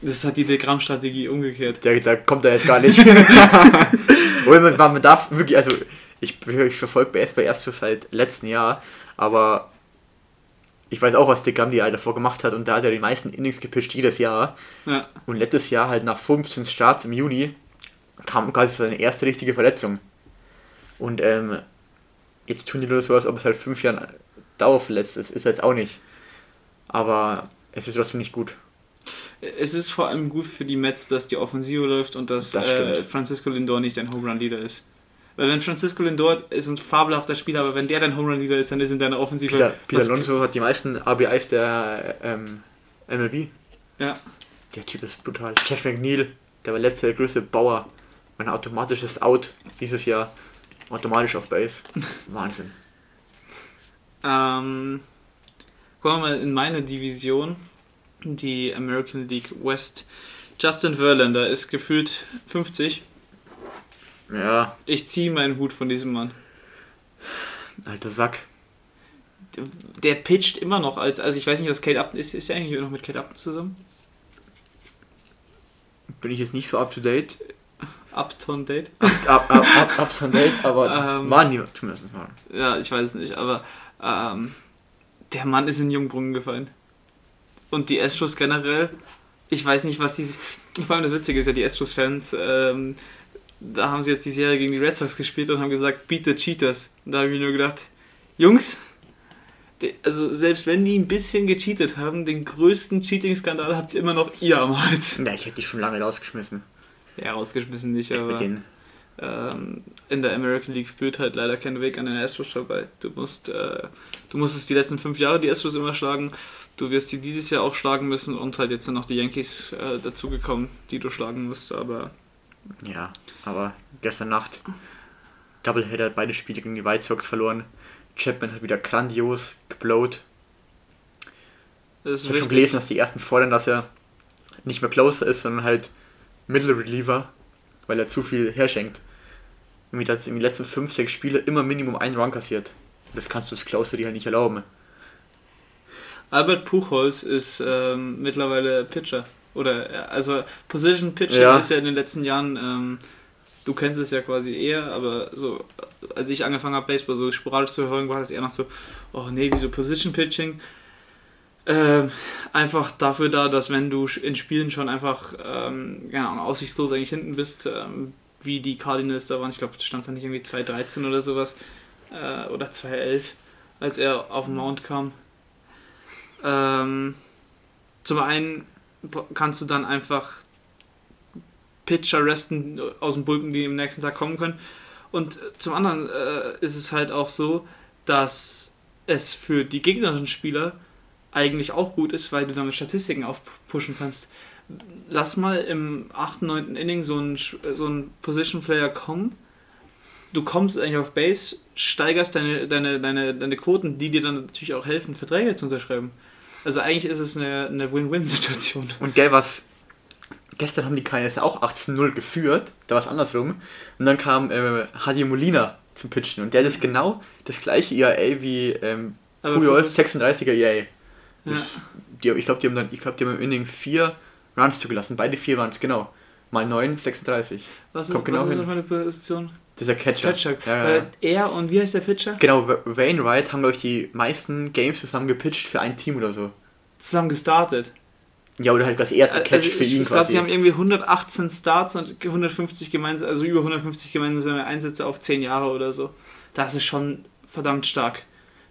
Das hat die Degramm-Strategie umgekehrt. Der, da kommt er jetzt gar nicht. Obwohl man, man darf wirklich, also ich, ich verfolge Baseball erst seit letztem Jahr, aber ich weiß auch, was der Gramm die davor gemacht hat und da hat er die meisten Innings gepitcht jedes Jahr. Ja. Und letztes Jahr halt nach 15 Starts im Juni kam quasi seine erste richtige Verletzung. Und ähm, jetzt tun die nur so, als ob es halt fünf Jahre dauerverletzt ist. Ist jetzt auch nicht. Aber es ist trotzdem nicht gut. Es ist vor allem gut für die Mets, dass die Offensive läuft und dass Das äh. Francisco Lindor nicht ein Home Run Leader ist. Weil wenn Francisco Lindor ist ein fabelhafter Spieler, aber wenn der dein Home Run Leader ist, dann ist in deiner Offensive. Peter, Peter Alonso hat die meisten RBIs der ähm, MLB. Ja. Der Typ ist brutal. Jeff McNeil, der war letzter der größte Bauer. Ein automatisches Out dieses Jahr. Automatisch auf Base. Wahnsinn. Ähm, kommen wir mal in meine Division, die American League West. Justin Verlander ist gefühlt 50. Ja, Ich ziehe meinen Hut von diesem Mann. alter Sack. Der pitcht immer noch als, also ich weiß nicht, was Kate Upton ist. Ist er eigentlich noch mit Kate Upton zusammen? Bin ich jetzt nicht so up to date. Upton Date? Up, up, up, up to date, aber Ähm, waren die zumindest mal. Ja, ich weiß es nicht, aber ähm, der Mann ist in Jungbrunnen gefallen. Und die Astros generell, ich weiß nicht, was die. Vor allem das Witzige ist ja, die Astros-Fans, ähm, da haben sie jetzt die Serie gegen die Red Sox gespielt und haben gesagt, beat the Cheaters. Und da habe ich mir nur gedacht, Jungs, also selbst wenn die ein bisschen gecheatet haben, den größten Cheating-Skandal habt ihr immer noch ihr am Hals. Ja, ich hätte die schon lange rausgeschmissen. Ja, rausgeschmissen nicht, aber ähm, in der American League führt halt leider kein Weg an den Astros vorbei. Du musst, äh, du musstest die letzten fünf Jahre die Astros immer schlagen. Du wirst die dieses Jahr auch schlagen müssen und halt jetzt sind noch die Yankees äh, dazugekommen, die du schlagen musst. Aber Ja, aber gestern Nacht Doubleheader, beide Spiele gegen die White Sox verloren. Chapman hat wieder grandios geblowt. Ich habe schon gelesen, dass die ersten fordern, dass er nicht mehr Closer ist, sondern halt Middle Reliever, weil er zu viel herschenkt. Irgendwie das in den letzten 5, 6 Spiele immer Minimum einen Run kassiert. Das kannst du als Closer dir halt nicht erlauben. Albert Puchholz ist ähm, mittlerweile Pitcher. Oder, also Position Pitching Ja. ist ja in den letzten Jahren, ähm, du kennst es ja quasi eher, aber so, als ich angefangen habe, Baseball so sporadisch zu hören, war das eher noch so, oh nee, wieso Position Pitching? Ähm, einfach dafür da, dass wenn du in Spielen schon einfach ähm, ja, aussichtslos eigentlich hinten bist, ähm, wie die Cardinals da waren, ich glaube, da stand da nicht irgendwie 2.13 oder sowas, äh, oder 2.11, als er auf den Mount kam. Ähm, zum einen kannst du dann einfach Pitcher resten aus dem Bullpen, die am nächsten Tag kommen können. Und zum anderen äh, ist es halt auch so, dass es für die gegnerischen Spieler eigentlich auch gut ist, weil du damit Statistiken aufpushen kannst. Lass mal im 8., 9. Inning so ein, so ein Position Player kommen. Du kommst eigentlich auf Base, steigerst deine, deine, deine, deine Quoten, die dir dann natürlich auch helfen, Verträge zu unterschreiben. Also eigentlich ist es eine, eine Win-Win-Situation. Und gell, was. Gestern haben die KNS auch 18-0 geführt, da war es andersrum. Und dann kam äh, Hadi Molina zum Pitchen und der hat jetzt genau das gleiche ERA wie ähm, Pujols 36er ERA. Ja. Die, ich glaube, die haben dann, ich glaube, die haben im Inning vier Runs zugelassen, beide vier Runs, genau. Mal 9, 36. Was ist, Kommt genau was ist das für eine Position? Dieser Catcher. Catcher. Ja, ja, Äh, er und wie heißt der Pitcher? Genau, Wa- Wainwright haben, glaube ich, die meisten Games zusammen gepitcht für ein Team oder so. Zusammen gestartet. Ja, oder halt quasi er hat Also gecatcht für ich ihn ich glaube, quasi. sie haben irgendwie 118 Starts und 150 gemeinsam, also über 150 gemeinsame Einsätze auf 10 Jahre oder so. Das ist schon verdammt stark.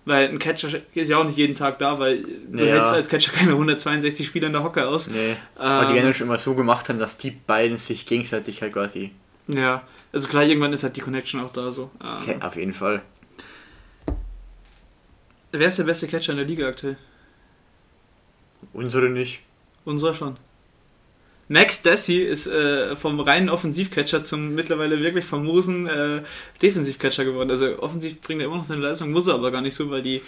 Weil ein Catcher ist ja auch nicht jeden Tag da, weil du Ja. hältst als Catcher keine 162 Spieler in der Hocke aus. Nee, aber die Ähm, werden schon immer so gemacht haben, dass die beiden sich gegenseitig halt quasi. Ja, also klar, irgendwann ist halt die Connection auch da so. Ähm, Ja, auf jeden Fall. wer ist der beste Catcher in der Liga aktuell? Unsere nicht. Unserer schon. Max Dessy ist äh, vom reinen Offensivcatcher zum mittlerweile wirklich famosen äh, Defensivcatcher geworden. Also offensiv bringt er immer noch seine Leistung, muss er aber gar nicht so, weil die,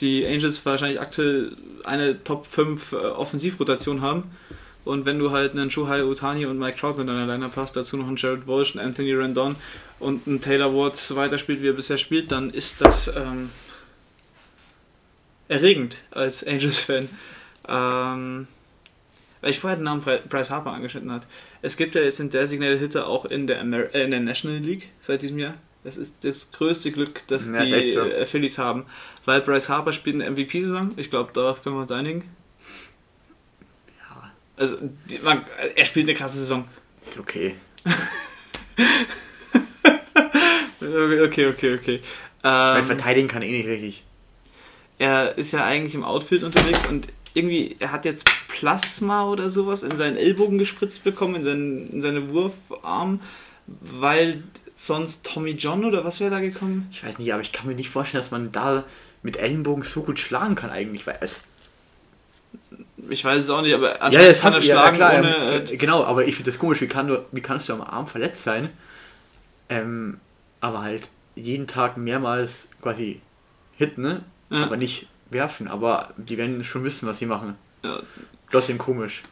die Angels wahrscheinlich aktuell eine Top 5 äh, Offensivrotation haben. Und wenn du halt einen Shohei Utani und Mike Trout in deiner Lineup hast, dazu noch einen Jared Walsh, einen Anthony Rendon und einen Taylor Ward weiterspielt, wie er bisher spielt, dann ist das ähm, erregend als Angels-Fan. Ähm, weil ich vorher den Namen Bry- Bryce Harper angeschnitten hat. Es gibt ja jetzt den Designated Hitter auch in der, Amer äh, in der National League seit diesem Jahr. Das ist das größte Glück, das Ja, die so. Phillies haben. Weil Bryce Harper spielt eine MVP-Saison. Ich glaube, darauf können wir uns einigen. Also, die, man, er spielt eine krasse Saison. ist okay. Okay, okay, okay. Ich meine, Ähm, verteidigen kann er eh nicht richtig. er ist ja eigentlich im Outfield unterwegs und irgendwie, er hat jetzt Plasma oder sowas in seinen Ellbogen gespritzt bekommen, in seinen, in seine Wurfarm, weil sonst Tommy John oder was wäre da gekommen? Ich weiß nicht, aber ich kann mir nicht vorstellen, dass man da mit Ellenbogen so gut schlagen kann eigentlich. Weil, also, Ich weiß es auch nicht, aber ja, anscheinend das kann hat er ja, schlagen klar, ohne... ähm, äh, genau, aber ich finde das komisch, wie, kann du, wie kannst du am Arm verletzt sein, ähm, aber halt jeden Tag mehrmals quasi hitten, ne? Ja. aber nicht werfen, aber die werden schon wissen, was sie machen. Ja. Trotzdem komisch.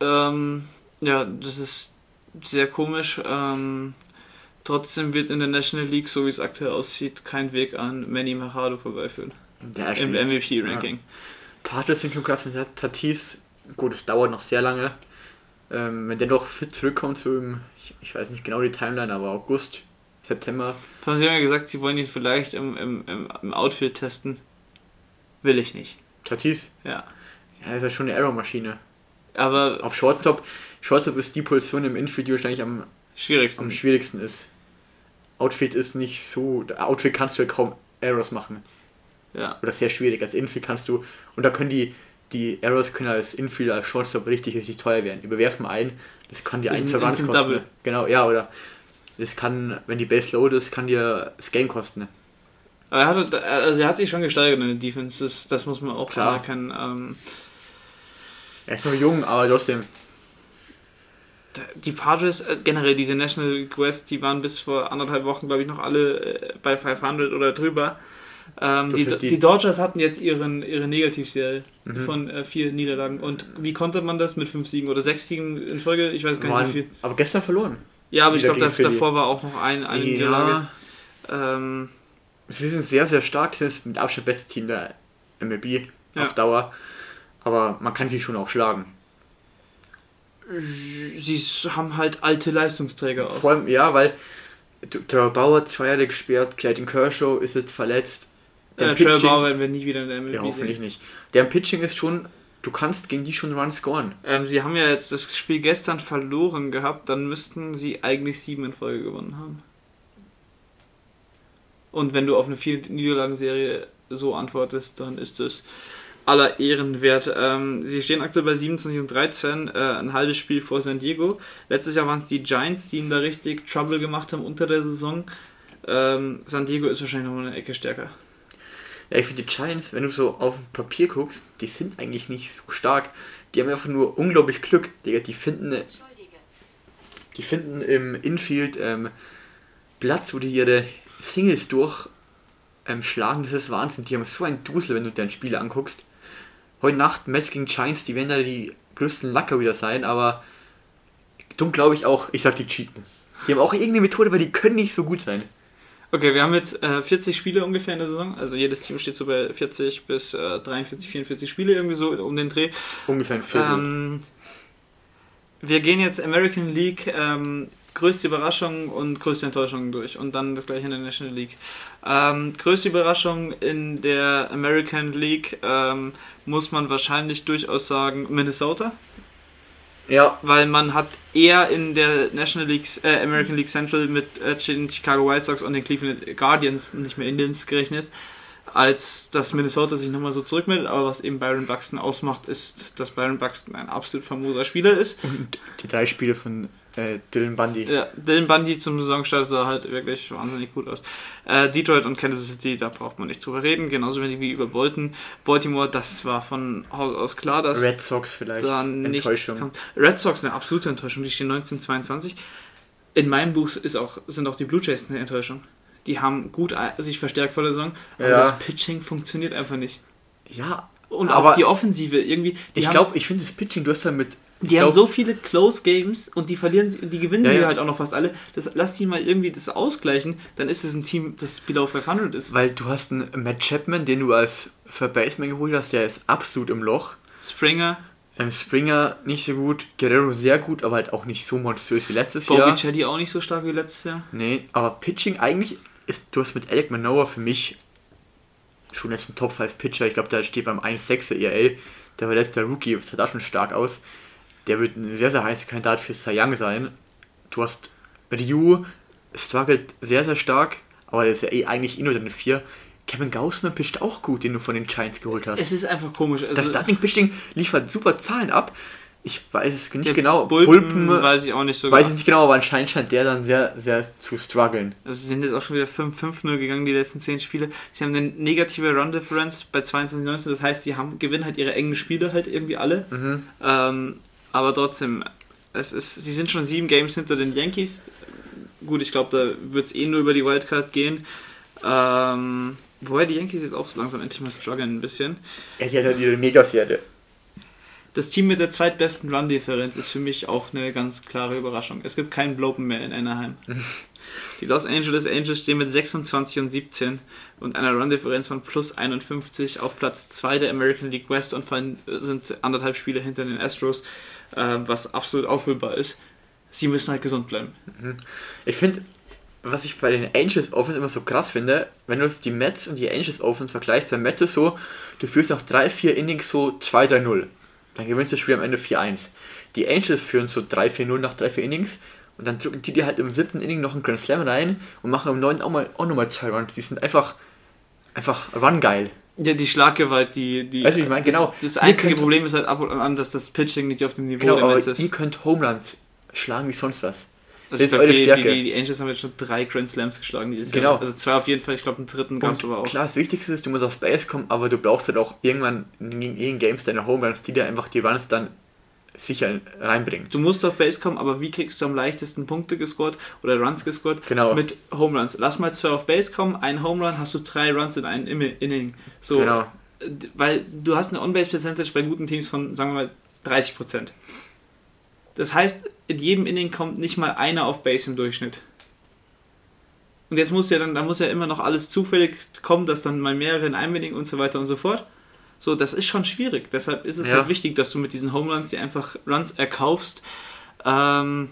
Ähm, ja, das ist sehr komisch. Ähm, trotzdem wird in der National League, so wie es aktuell aussieht, kein Weg an Manny Machado vorbeiführen. Der Im MVP-Ranking. Padres sind schon krass mit der Tatis. Gut, es dauert noch sehr lange. Ähm, wenn der doch fit zurückkommt, so im, ich, ich weiß nicht genau die Timeline, aber August, September. Haben sie haben ja gesagt, sie wollen ihn vielleicht im, im, im, im Outfield testen. Will ich nicht. Tatis, Ja. ja, ist ja schon eine Arrow-Maschine. Aber Auf Shortstop, Shortstop ist die Position im Infield, die wahrscheinlich am, schwierigsten. am schwierigsten ist. Outfield ist nicht so, Outfield kannst du ja kaum Errors machen. Ja. Oder sehr schwierig. Als Infield kannst du, und da können die, die Errors können als Infield, als Shortstop richtig, richtig teuer werden. Überwerfen ein, das kann dir ein, zwei Runs kosten. Double. Genau, ja, oder das kann, wenn die Base low ist, kann dir das Game kosten. Aber er, hatte, also er hat sich schon gesteigert in der Defense, das, das muss man auch Klar. anerkennen. Ähm, Er ist noch jung, aber trotzdem. die Padres, äh, generell diese National West, die waren bis vor anderthalb Wochen, glaube ich, noch alle äh, bei 500 oder drüber. Ähm, die, die- die Dodgers hatten jetzt ihren, ihre Negativserie Mhm. von äh, vier Niederlagen. Und wie konnte man das mit fünf Siegen oder sechs Siegen in Folge? Ich weiß gar nicht, Waren, wie viel. aber gestern verloren. Ja, aber ich glaube, davor war auch noch ein, eine Niederlage. Ähm, Sie sind sehr, sehr stark. Sie sind mit Abstand beste Team der MLB Ja. auf Dauer. Aber man kann sie schon auch schlagen. sie haben halt alte Leistungsträger auch. Vor allem, ja, weil Trevor Bauer zwei Jahre gesperrt, Clayton Kershaw ist jetzt verletzt. Der Trevor Pitching, Bauer werden wir nie wieder in der MLB ja, hoffentlich sehen. nicht. Der Pitching ist schon, du kannst gegen die schon Runs scoren. Ähm, sie haben ja jetzt das Spiel gestern verloren gehabt, dann müssten sie eigentlich sieben in Folge gewonnen haben. Und wenn du auf eine vier Niederlagenserie so antwortest, dann ist es aller Ehren wert. Ähm, sie stehen aktuell bei 27 und 13, äh, ein halbes Spiel vor San Diego. Letztes Jahr waren es die Giants, die ihnen da richtig Trouble gemacht haben unter der Saison. Ähm, San Diego ist wahrscheinlich noch mal eine Ecke stärker. Ja, ich finde die Giants, wenn du so auf dem Papier guckst, die sind eigentlich nicht so stark. Die haben einfach nur unglaublich Glück. Digga, die finden, die finden im Infield ähm, Platz, wo die ihre Singles durch ähm. Das ist Wahnsinn. Die haben so einen Dusel, wenn du dir ein Spiel anguckst. heute Nacht Mets gegen Giants, die werden da die größten Lacker wieder sein, aber dumm glaube ich auch, ich sag die cheaten. Die haben auch irgendeine Methode, weil die können nicht so gut sein. Okay, wir haben jetzt äh, 40 Spiele ungefähr in der Saison. Also jedes Team steht so bei 40 bis äh, 43, 44 Spiele irgendwie so um den Dreh. Ungefähr ein Viertel. Ähm, wir gehen jetzt American League ähm, größte Überraschung und größte Enttäuschung durch und dann das gleiche in der National League. Ähm, größte Überraschung in der American League ähm, muss man wahrscheinlich durchaus sagen Minnesota. Ja. Weil man hat eher in der National League, äh, American League Central mit äh, den Chicago White Sox und den Cleveland Guardians, nicht mehr Indians gerechnet, als dass Minnesota sich nochmal so zurückmeldet. Aber was eben Byron Buxton ausmacht, ist, dass Byron Buxton ein absolut famoser Spieler ist. Und die drei Spiele von äh, Dylan Bundy. Ja, Dylan Bundy zum Saisonstart sah halt wirklich wahnsinnig gut aus. Äh, Detroit und Kansas City, da braucht man nicht drüber reden, genauso wenig wie über Bolton. Baltimore, das war von Haus aus klar, dass Red Sox vielleicht. da nichts kommt. Red Sox eine absolute Enttäuschung, die stehen 1922. In meinem Buch ist auch, sind auch die Blue Jays eine Enttäuschung. Die haben gut sich verstärkt vor der Saison, aber Ja. das Pitching funktioniert einfach nicht. Ja, Und aber auch die Offensive irgendwie. Ich glaube, ich finde das Pitching, du hast da mit. Die haben glaub, so viele Close Games und die verlieren, sie- die gewinnen Ja, ja. halt auch noch fast alle. Das, lass die mal irgendwie das ausgleichen, dann ist es ein Team, das below 500 ist. Weil du hast einen Matt Chapman, den du als für Baseman geholt hast, der ist absolut im Loch. Springer, Ähm, Springer nicht so gut, Guerrero sehr gut, aber halt auch nicht so monströs wie letztes Jahr. Bobby auch nicht so stark wie letztes Jahr. Nee, aber Pitching eigentlich ist, du hast mit Alec Manoa für mich schon jetzt ein Top 5 Pitcher. Ich glaube, da steht beim 1,6er ERL. Der war letzter Rookie, sah da schon stark aus. Der wird ein sehr, sehr heißer Kandidat für Cy Young sein. Du hast Ryu, struggelt sehr, sehr stark, aber der ist ja eh eigentlich eh nur deine 4. Kevin Gaussman pitcht auch gut, den du von den Giants geholt hast. Es ist einfach komisch. Also, das Starting Pitching liefert super Zahlen ab. Ich weiß es nicht genau. Bulpen, weiß ich auch nicht so weiß genau. ich nicht genau, aber anscheinend scheint der dann sehr, sehr zu strugglen. Also sie sind jetzt auch schon wieder 5-5-0 gegangen, die letzten 10 Spiele. Sie haben eine negative Run-Difference bei 22-19, das heißt, die haben, gewinnen halt ihre engen Spiele halt irgendwie alle. Mhm. Ähm, aber trotzdem, es ist, sie sind schon sieben Games hinter den Yankees. Gut, ich glaube, da wird es eh nur über die Wildcard gehen. Ähm, wobei die Yankees jetzt auch so langsam endlich mal strugglen ein bisschen. Ja, die hat halt ihre Megaserie. Das Team mit der zweitbesten Run-Differenz ist für mich auch eine ganz klare Überraschung. Es gibt keinen Blopen mehr in Anaheim. Die Los Angeles Angels stehen mit 26 und 17 und einer Run-Differenz von plus 51 auf Platz 2 der American League West und sind anderthalb Spiele hinter den Astros, äh, was absolut auffüllbar ist. Sie müssen halt gesund bleiben. Ich finde, was ich bei den Angels Offense immer so krass finde, wenn du jetzt die Mets und die Angels Offense vergleichst, bei Mets ist so, du führst nach 3-4 Innings so 2-3-0. Dann gewinnst du das Spiel am Ende 4-1. Die Angels führen so 3-4-0 nach 3-4 Innings und dann drücken die dir halt im siebten Inning noch einen Grand Slam rein und machen im neunten auch, mal, auch nochmal zwei Runs. Die sind einfach, einfach run-geil. Ja, die Schlaggewalt, die. die wie ich meine? Genau. Das einzige könnt- Problem ist halt ab und an, dass das Pitching nicht auf dem Niveau Genau, der aber ist. ihr könnt Home Runs schlagen wie sonst was. Das Das ist eure die, Stärke. Die, die Angels haben jetzt schon drei Grand Slams geschlagen dieses Genau. Jahr. Also zwei auf jeden Fall, ich glaube einen dritten gab es aber auch. klar, das Wichtigste ist, du musst auf Base kommen, aber du brauchst halt auch irgendwann gegen irgendeinen Games deine Home Runs, die dir einfach die Runs dann sicher reinbringen. Du musst auf Base kommen, aber wie kriegst du am leichtesten Punkte gescored oder Runs gescored? Genau. Mit Home Runs. Lass mal zwei auf Base kommen, ein Home Run, hast du drei Runs in einem Inning-. So, Genau. Weil du hast eine On-Base-Percentage bei guten Teams von, sagen wir mal, 30%. Das heißt, in jedem Inning kommt nicht mal einer auf Base im Durchschnitt. Und jetzt muss ja dann, da muss ja immer noch alles zufällig kommen, dass dann mal mehrere in einem Inning und so weiter und so fort. So, das ist schon schwierig. Deshalb ist es Ja. halt wichtig, dass du mit diesen Home Runs dir einfach Runs erkaufst. Ähm,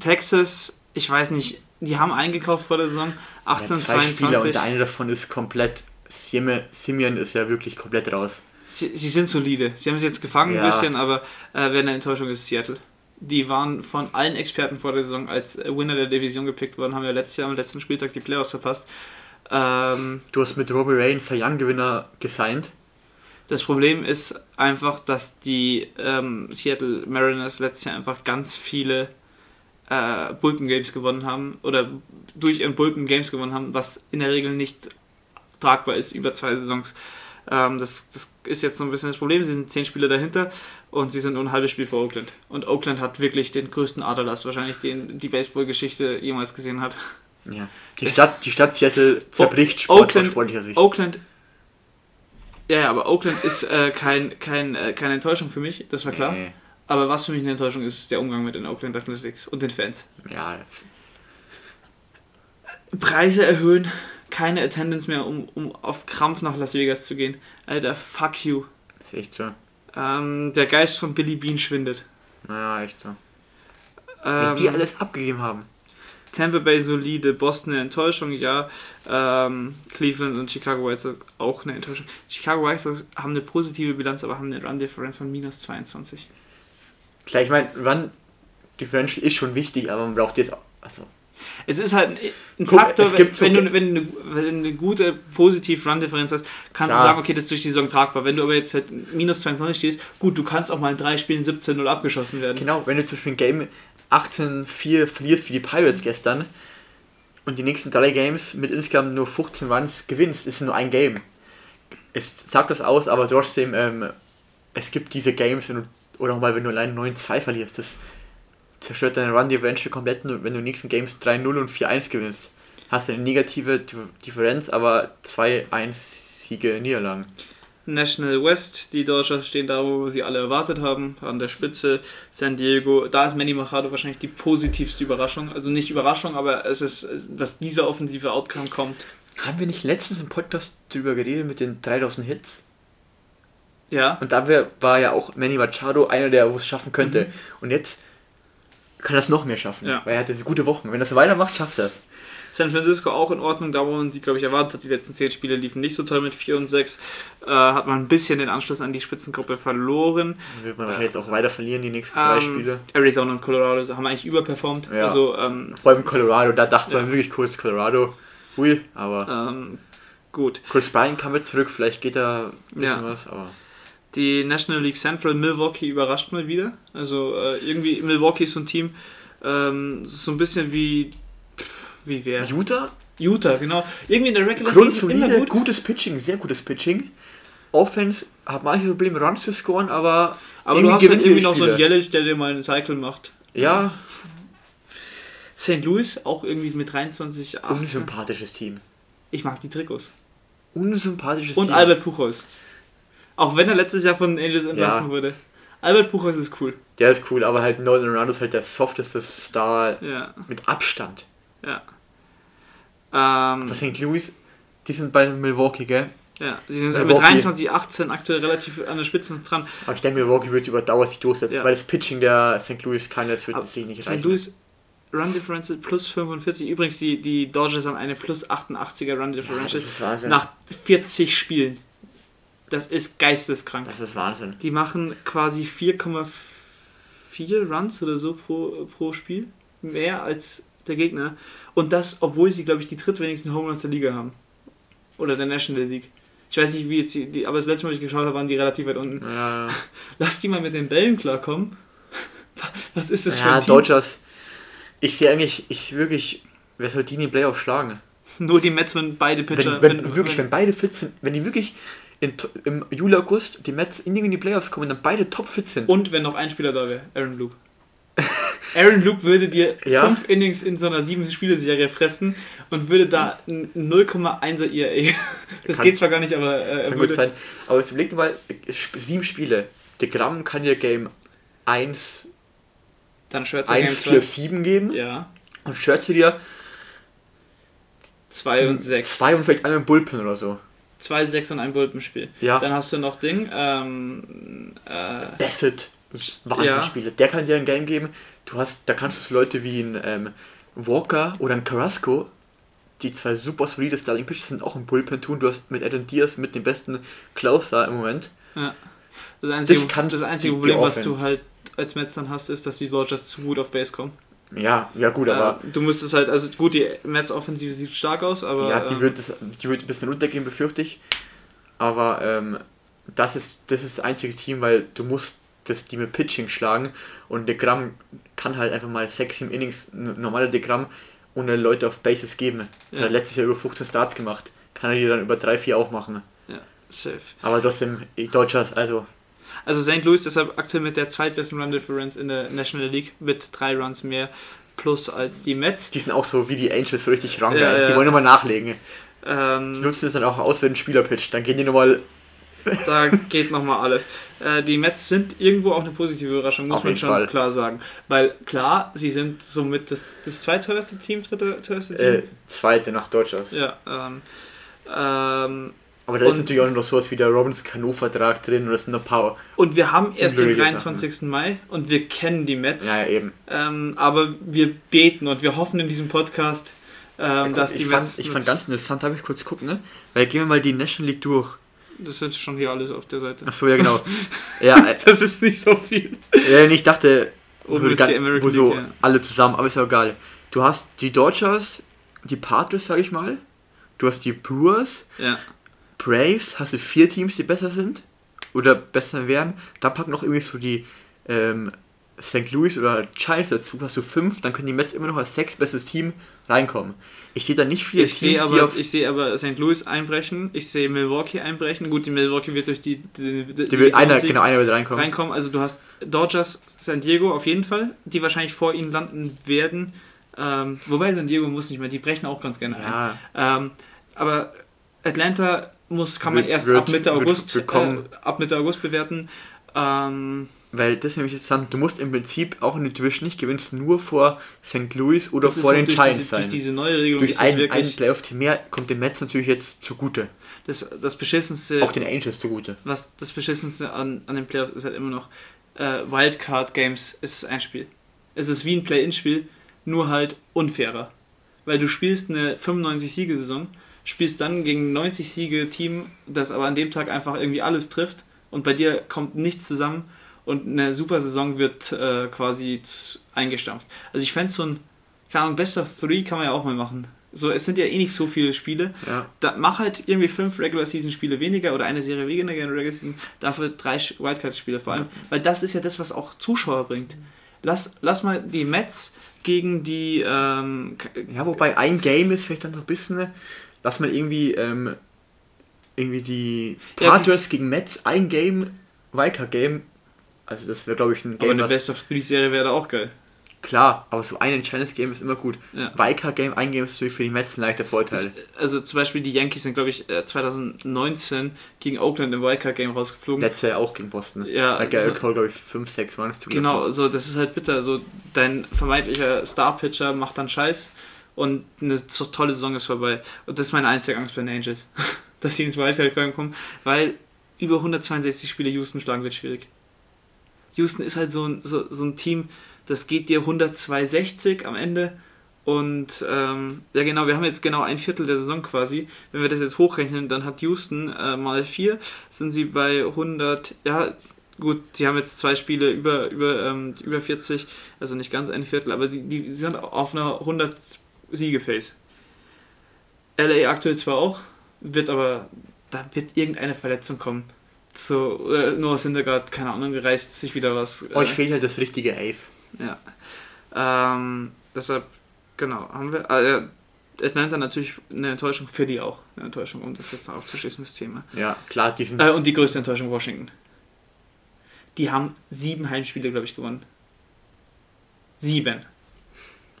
Texas, ich weiß nicht, die haben eingekauft vor der Saison 18, ja, zwei Spieler 22. und der eine davon ist komplett. Simeon, ist ja wirklich komplett raus. Sie, sie sind solide. Sie haben sich jetzt gefangen Ja. ein bisschen, aber äh, wer eine Enttäuschung ist, Seattle. Die waren von allen Experten vor der Saison als äh, Winner der Division gepickt worden, haben ja letztes Jahr am letzten Spieltag die Playoffs verpasst. Ähm, Du hast mit Robbie Ray einen Cy Young Gewinner gesigned. Das Problem ist einfach, dass die ähm, Seattle Mariners letztes Jahr einfach ganz viele äh, Bullpen-Games gewonnen haben oder durch ihren Bullpen-Games gewonnen haben, was in der Regel nicht tragbar ist über zwei Saisons. Ähm, das, das ist jetzt so ein bisschen das Problem. Sie sind zehn Spiele dahinter und sie sind nur ein halbes Spiel vor Oakland. Und Oakland hat wirklich den größten Aderlass, wahrscheinlich den die Baseball-Geschichte jemals gesehen hat. Ja. Die Stadt, die Stadt Seattle zerbricht Sport Oakland- aus sportlicher Sicht. Oakland Ja, ja, aber Oakland ist äh, kein, kein, äh, keine Enttäuschung für mich, das war klar. Nee. Aber was für mich eine Enttäuschung ist, ist der Umgang mit den Oakland Athletics und den Fans. Ja, Preise erhöhen, keine Attendance mehr, um, um auf Krampf nach Las Vegas zu gehen. Alter, fuck you. ist echt so. Ähm, der Geist von Billy Bean schwindet. Naja, echt so. Wenn die Ähm, alles abgegeben haben. Tampa Bay solide, Boston eine Enttäuschung, ja. Ähm, Cleveland und Chicago White Sox auch eine Enttäuschung. Chicago White Sox haben eine positive Bilanz, aber haben eine Run-Differenz von minus 22. Klar, ich meine, Run Differential ist schon wichtig, aber man braucht jetzt auch. Also, Es ist halt ein, Guck, Faktor, wenn, so- wenn, du, wenn, du, wenn du eine gute positiv Run-Differenz hast, kannst Klar. du sagen, okay, das ist durch die Saison tragbar. Wenn du aber jetzt halt minus 22 stehst, gut, du kannst auch mal in drei Spielen 17-0 abgeschossen werden. genau, wenn du zum Beispiel ein Game 18-4 verlierst wie die Pirates gestern und die nächsten drei Games mit insgesamt nur 15 Runs gewinnst, ist nur ein Game. Es sagt das aus, aber trotzdem, ähm, es gibt diese Games, wenn du, oder auch mal, wenn du allein 9-2 verlierst, das zerstört deine Run Differential komplett, wenn du die nächsten Games 3-0 und 4-1 gewinnst. Hast du eine negative Dif- Differenz, aber 2-1 Siege, Niederlagen. National West, die Dodgers stehen da, wo sie alle erwartet haben, an der Spitze. San Diego, da ist Manny Machado wahrscheinlich die positivste Überraschung. Also nicht Überraschung, aber es ist, dass dieser offensive Outcome kommt. Haben wir nicht letztens im Podcast drüber geredet mit den 3000 Hits? Ja, Und da war ja auch Manny Machado einer, der es schaffen könnte. Und jetzt kann er es noch mehr schaffen, Ja. weil er hatte gute Wochen. Wenn er so weitermacht, schafft er es. San Francisco auch in Ordnung, da wo man sie, glaube ich, erwartet hat. Die letzten 10 Spiele liefen nicht so toll mit 4 und 6. Äh, hat man ein bisschen den Anschluss an die Spitzengruppe verloren. Dann wird man wahrscheinlich auch weiter verlieren, die nächsten drei Ähm, Spiele. Arizona und Colorado haben eigentlich überperformt. Ja. Also, ähm, Vor allem Colorado, da dachte Ja. man wirklich kurz Colorado. Hui, aber ähm, gut. Chris Bryant kam jetzt zurück, vielleicht geht da ein bisschen Ja. was, aber Die National League Central Milwaukee überrascht mal wieder. Also äh, irgendwie Milwaukee ist so ein Team, ähm, so ein bisschen wie wie wer? Utah, Utah, genau. Irgendwie in der Regular Season immer gut. gutes Pitching, sehr gutes Pitching. Offense hat manche Probleme, Runs zu scoren, aber Aber du hast halt irgendwie noch so einen Spiele. Yelich, der dir mal einen Cycle macht. Ja, St. Louis auch irgendwie mit 23, 18. unsympathisches Team. Ich mag die Trikots. Unsympathisches Und Team. Albert Puchholz. Auch wenn er letztes Jahr von den Angels entlassen Ja. wurde. Albert Puchholz ist cool. Der ist cool, aber halt Nolan Ronaldo ist halt der softeste Star Ja, mit Abstand. ja. Ähm, Was St. Louis, die sind bei Milwaukee, gell? ja, sie sind Milwaukee. mit 23, 18 aktuell relativ an der Spitze dran. Aber ich denke, Milwaukee wird über Dauer sich durchsetzen, Ja. weil das Pitching der St. Louis kann, das wird sich nicht St. reichen. Louis Run Differential plus 45. Übrigens, die, die Dodgers haben eine plus 88er Run ja, Differential Wahnsinn. nach 40 Spielen. Das ist geisteskrank. das ist Wahnsinn. Die machen quasi 4,4 Runs oder so pro, pro Spiel. Mehr als der Gegner. Und das, obwohl sie, glaube ich, die drittwenigsten Home Runs der Liga haben. Oder der National League. Ich weiß nicht, wie jetzt die, die aber das letzte Mal, als ich geschaut habe, waren die relativ weit unten. Ja, Lass die mal mit den Bällen klarkommen. Was ist das für ja ein Team? Dodgers. Ich sehe eigentlich, ich wirklich, wer soll die in die Playoffs schlagen? Nur die Mets, wenn beide Pitcher. Wenn, wenn, wirklich, wenn beide fit sind, wenn die wirklich in, im Juli, August die Mets in die, in die Playoffs kommen, dann beide topfit sind. und wenn noch ein Spieler da wäre, Aaron Luke. Aaron Luke würde dir Ja. fünf Innings in so einer sieben Spiele-Serie fressen und würde da ein 0,1er ERA. Das Kann- geht zwar gar nicht, aber äh, er würde. sein. Aber jetzt überleg dir mal, sieben Spiele. Der Gramm kann dir Game 1, Dann Scherzer 1 Game 4, zwei. 7 geben. Ja. Und Scherzer dir 2 und 6. 2 und vielleicht einen Bullpen oder so. 2, 6 und ein Bullpen-Spiel. Ja. Dann hast du noch Ding. Ähm, äh, Bassett, Wahnsinnsspieler. Der kann dir ein Game geben. Du hast, da kannst du Leute wie ein ähm, Walker oder ein Carrasco, die zwei super solide Starting Pitchers sind, auch im Bullpen tun. Du hast mit Adam Diaz mit dem besten Closer im Moment. ja. Das einzige, Das kann das einzige die- die Problem, was du halt als Mets dann hast, ist, dass die Dodgers zu gut auf Base kommen. Ja, ja gut, aber äh, du müsstest halt, also gut, die Mets-Offensive sieht stark aus, aber. ja, die ähm, wird, das, die wird ein bisschen runtergehen, befürchte ich. Aber ähm, das, ist, das ist das einzige Team, weil du musst das, die mit Pitching schlagen und der Gramm kann halt einfach mal 6, 7 Innings, normaler Degramm, ohne Leute auf Bases geben. Ja. Er hat letztes Jahr über 15 Starts gemacht. Kann er die dann über 3, 4 auch machen. Ja, safe. Aber trotzdem, Dodgers, also Also St. Louis deshalb aktuell mit der zweitbesten Run Difference in der National League mit drei Runs mehr plus als die Mets. die sind auch so wie die Angels so richtig rangeil. Ja, ja. Die wollen nochmal nachlegen. Die Ähm, nutzen es dann auch aus, wenn ein Spieler pitcht. Dann gehen die nochmal da geht nochmal alles. Äh, die Mets sind irgendwo auch eine positive Überraschung, muss Auf man schon Fall. klar sagen. Weil klar, sie sind somit das, das zweiteuerste Team, dritte teuerste Team. Äh, zweite nach Dodgers. Ja, ähm, ähm, Aber da ist natürlich auch noch sowas wie der Robbins Cano-Vertrag drin und das sind ein paar. und wir haben erst den Unglückliche 23. Mai und wir kennen die Mets. Ja, ja, eben. Ähm, aber wir beten und wir hoffen in diesem Podcast, ähm, dass die ich, Mets. fand, ich fand ganz interessant, darf ich kurz gucken, ne? Weil gehen wir mal die National League durch. Das ist schon hier alles auf der Seite. Achso, ja, genau. ja, äh, Das ist nicht so viel. ja, ich dachte, Oben ist die American wo so League, ja. alle zusammen, aber ist ja egal. Du hast die Dodgers, die Padres, sag ich mal. Du hast die Brewers, Ja. Braves, hast du vier Teams, die besser sind oder besser werden. Dann pack noch irgendwie so die ähm, St. Louis oder Giants dazu, hast du fünf, dann können die Mets immer noch als sechs bestes Team reinkommen. Ich sehe da nicht viele Ich sehe Teams, die aber, auf ich sehe aber St. Louis einbrechen, ich sehe Milwaukee einbrechen. Gut, die Milwaukee wird durch die, die, die die will einer, genau, einer wird reinkommen. reinkommen. Also du hast Dodgers, San Diego auf jeden Fall, die wahrscheinlich vor ihnen landen werden. Ähm, wobei San Diego muss nicht mehr, die brechen auch ganz gerne ein. Ja, Ähm, aber Atlanta muss, kann man Wird- erst wird- ab Mitte wird- August wird äh, ab Mitte August bewerten. Ähm, weil das ist nämlich interessant. Du musst im Prinzip auch in der Division nicht gewinnst nur vor St. Louis oder das vor den Giants diese, sein. durch diese neue Regelung Durch ist ein, ein wirklich Playoff-Team mehr kommt den Mets natürlich jetzt zugute. das, das beschissenste. Auch den Angels zugute. was das beschissenste an, an den Playoffs ist halt immer noch äh, Wildcard Games ist ein Spiel. Es ist wie ein Play-In-Spiel, nur halt unfairer. Weil du spielst eine 95-Siege-Saison, spielst dann gegen ein 90-Siege-Team, das aber an dem Tag einfach irgendwie alles trifft und bei dir kommt nichts zusammen und eine super Saison wird äh, quasi eingestampft. Also ich fände so ein, keine Ahnung, Best of Three kann man ja auch mal machen. So, es sind ja eh nicht so viele Spiele Ja. da, mach halt irgendwie fünf Regular Season Spiele weniger oder eine Serie weniger in Regular Season, dafür drei Wildcard Spiele vor allem, weil das ist ja das, was auch Zuschauer bringt. Lass, lass mal die Mets gegen die ähm, Ja, wobei ein Game ist vielleicht dann so ein bisschen, ne, lass mal irgendwie, ähm, irgendwie die Ja, Padres gegen Mets, ein Game, Wildcard-Game, also das wäre glaube ich ein aber Game, eine was, Best of Three Serie wäre da auch geil. klar, aber so ein entscheidendes Game ist immer gut. Ja. Wildcard-Game, ein Game ist natürlich für die Mets ein leichter Vorteil. Das, also zum Beispiel die Yankees sind glaube ich äh, 2019 gegen Oakland im Wildcard Game rausgeflogen. Letztes Jahr auch gegen Boston. Ja, Da so- Cole, glaube ich, 5, 6 Runs zugelassen. Genau, so das ist halt bitter. So dein vermeintlicher Star-Pitcher macht dann Scheiß und eine so tolle Saison ist vorbei. Und das ist meine einzige Angst bei den Angels, dass sie ins Wildcard kommen, weil über 162 Spiele Houston schlagen wird schwierig. Houston ist halt so ein, so, so ein Team, das geht dir 162 am Ende. Und ähm, ja genau, wir haben jetzt genau ein Viertel der Saison quasi. Wenn wir das jetzt hochrechnen, dann hat Houston äh, mal 4, sind sie bei 100, ja gut, sie haben jetzt zwei Spiele über, über, ähm, über 40, also nicht ganz ein Viertel, aber die, die sind auf einer 100 Siege-Pace. LA aktuell zwar auch, wird aber, da wird irgendeine Verletzung kommen. So, äh, Noah Syndergaard, keine Ahnung, reißt sich wieder was. äh, Euch fehlt halt das richtige Ace. ja. Ähm, deshalb, genau, haben wir. Äh, Atlanta natürlich eine Enttäuschung, für die auch eine Enttäuschung, um das jetzt noch abzuschließen, das Thema. Ja, klar, die sind Äh, und die größte Enttäuschung Washington. Die haben sieben Heimspiele, glaube ich, gewonnen. Sieben.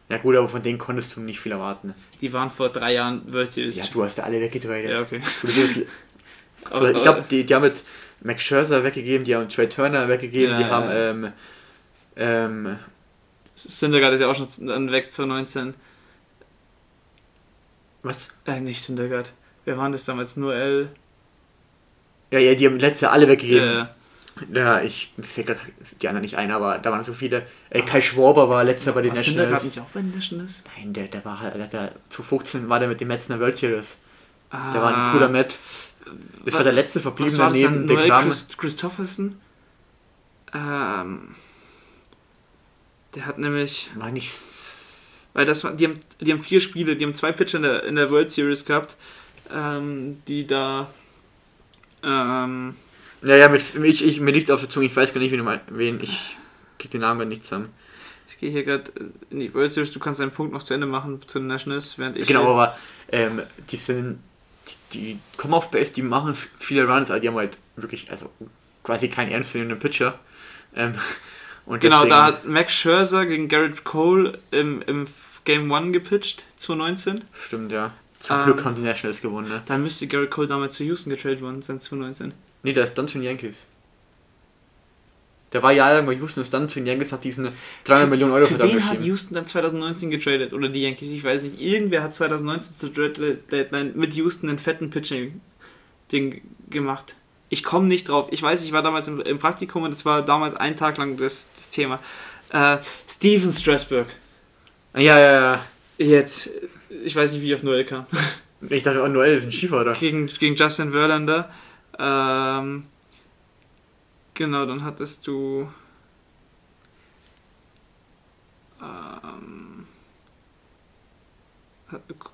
Ja gut, aber von denen konntest du nicht viel erwarten. Die waren vor drei Jahren World Series. Ja, du hast da alle weggetradet. Ja, okay. Aber, ich glaube, die, die haben jetzt Max Scherzer weggegeben, die haben Trey Turner weggegeben, Ja, die ja. haben ähm, ähm, Syndergaard ist ja auch schon dann weg 2019. was? Äh, nicht Syndergaard. Wer waren das damals? Nur L. Ja, ja, die haben letztes Jahr alle weggegeben. Ja, ich mir fällt grad die anderen nicht ein, aber da waren so viele. Äh, Kai Schwarber war letztes Jahr bei den war Syndergaard Nationals. nicht auch bei den Nationals? Nein, der, der war halt, der, der, zu 15 war der mit dem Metz in der World Series. Ah, Der war ein cooler Matt. Das war der letzte Was verbliebene neben Kram. Christ Christofferson? Ähm, der hat nämlich, War nicht. weil das war, die haben, die haben vier Spiele, die haben zwei Pitcher in der, in der World Series gehabt, ähm, die da, ähm, Ja, ja, mit, ich, ich, mir liegt auf der Zunge, ich weiß gar nicht, wen, du mein, wen ich krieg den Namen gar nicht zusammen. ich gehe hier gerade in die World Series, du kannst deinen Punkt noch zu Ende machen zu den Nationals, während ich. Genau, aber ähm, die sind, die, kommen auf Base, die machen es viele Runs, aber die haben halt wirklich, also quasi keinen ernstzunehmenden Pitcher. Ähm, und Genau, deswegen, da hat Max Scherzer gegen Garrett Cole im, im Game 1 gepitcht, 2019. Stimmt, ja. Zum Ähm, Glück haben die Nationals gewonnen, ne? Dann müsste Garrett Cole damals zu Houston getradet worden sein, 2019. Nee, der ist dann zu den Yankees. Der war jahrelang bei Houston, ist dann zu den Yankees, hat diesen 300 Millionen Euro Für Vertrag wen hat. Houston dann 2019 getradet? Oder die Yankees, ich weiß nicht. Irgendwer hat 2019 zu Trade Deadline mit Houston einen fetten Pitching-Ding gemacht. Ich komme nicht drauf. Ich weiß, ich war damals im, im Praktikum und es war damals ein Tag lang das, das Thema. Äh, Steven Strasburg. Ja, ja, ja. Jetzt, ich weiß nicht, wie ich auf Noel kam. Ich dachte, oh, Noel ist ein Skifahrer. gegen, gegen Justin Verlander. Ähm, genau, dann hattest du. Ähm,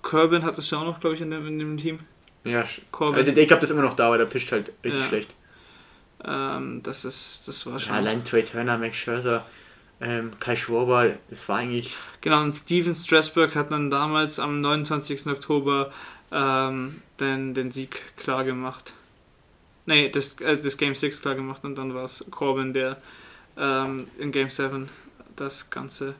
Corbin hattest du auch noch, glaube ich, in dem, in dem Team. Ja, Corbin. also, ich glaube, das ist immer noch da, aber der pischt halt richtig Ja. schlecht. Ähm, das ist, das war schon. Ja, allein Trey Turner, Max Scherzer, ähm, Kai Schwarber, das war eigentlich. Genau, und Steven Strasburg hat dann damals am 29. Oktober ähm, den, den Sieg klar gemacht. Nee, das, äh, das Game 6 klar gemacht und dann war es Corbin, der ähm, in Game 7 das Ganze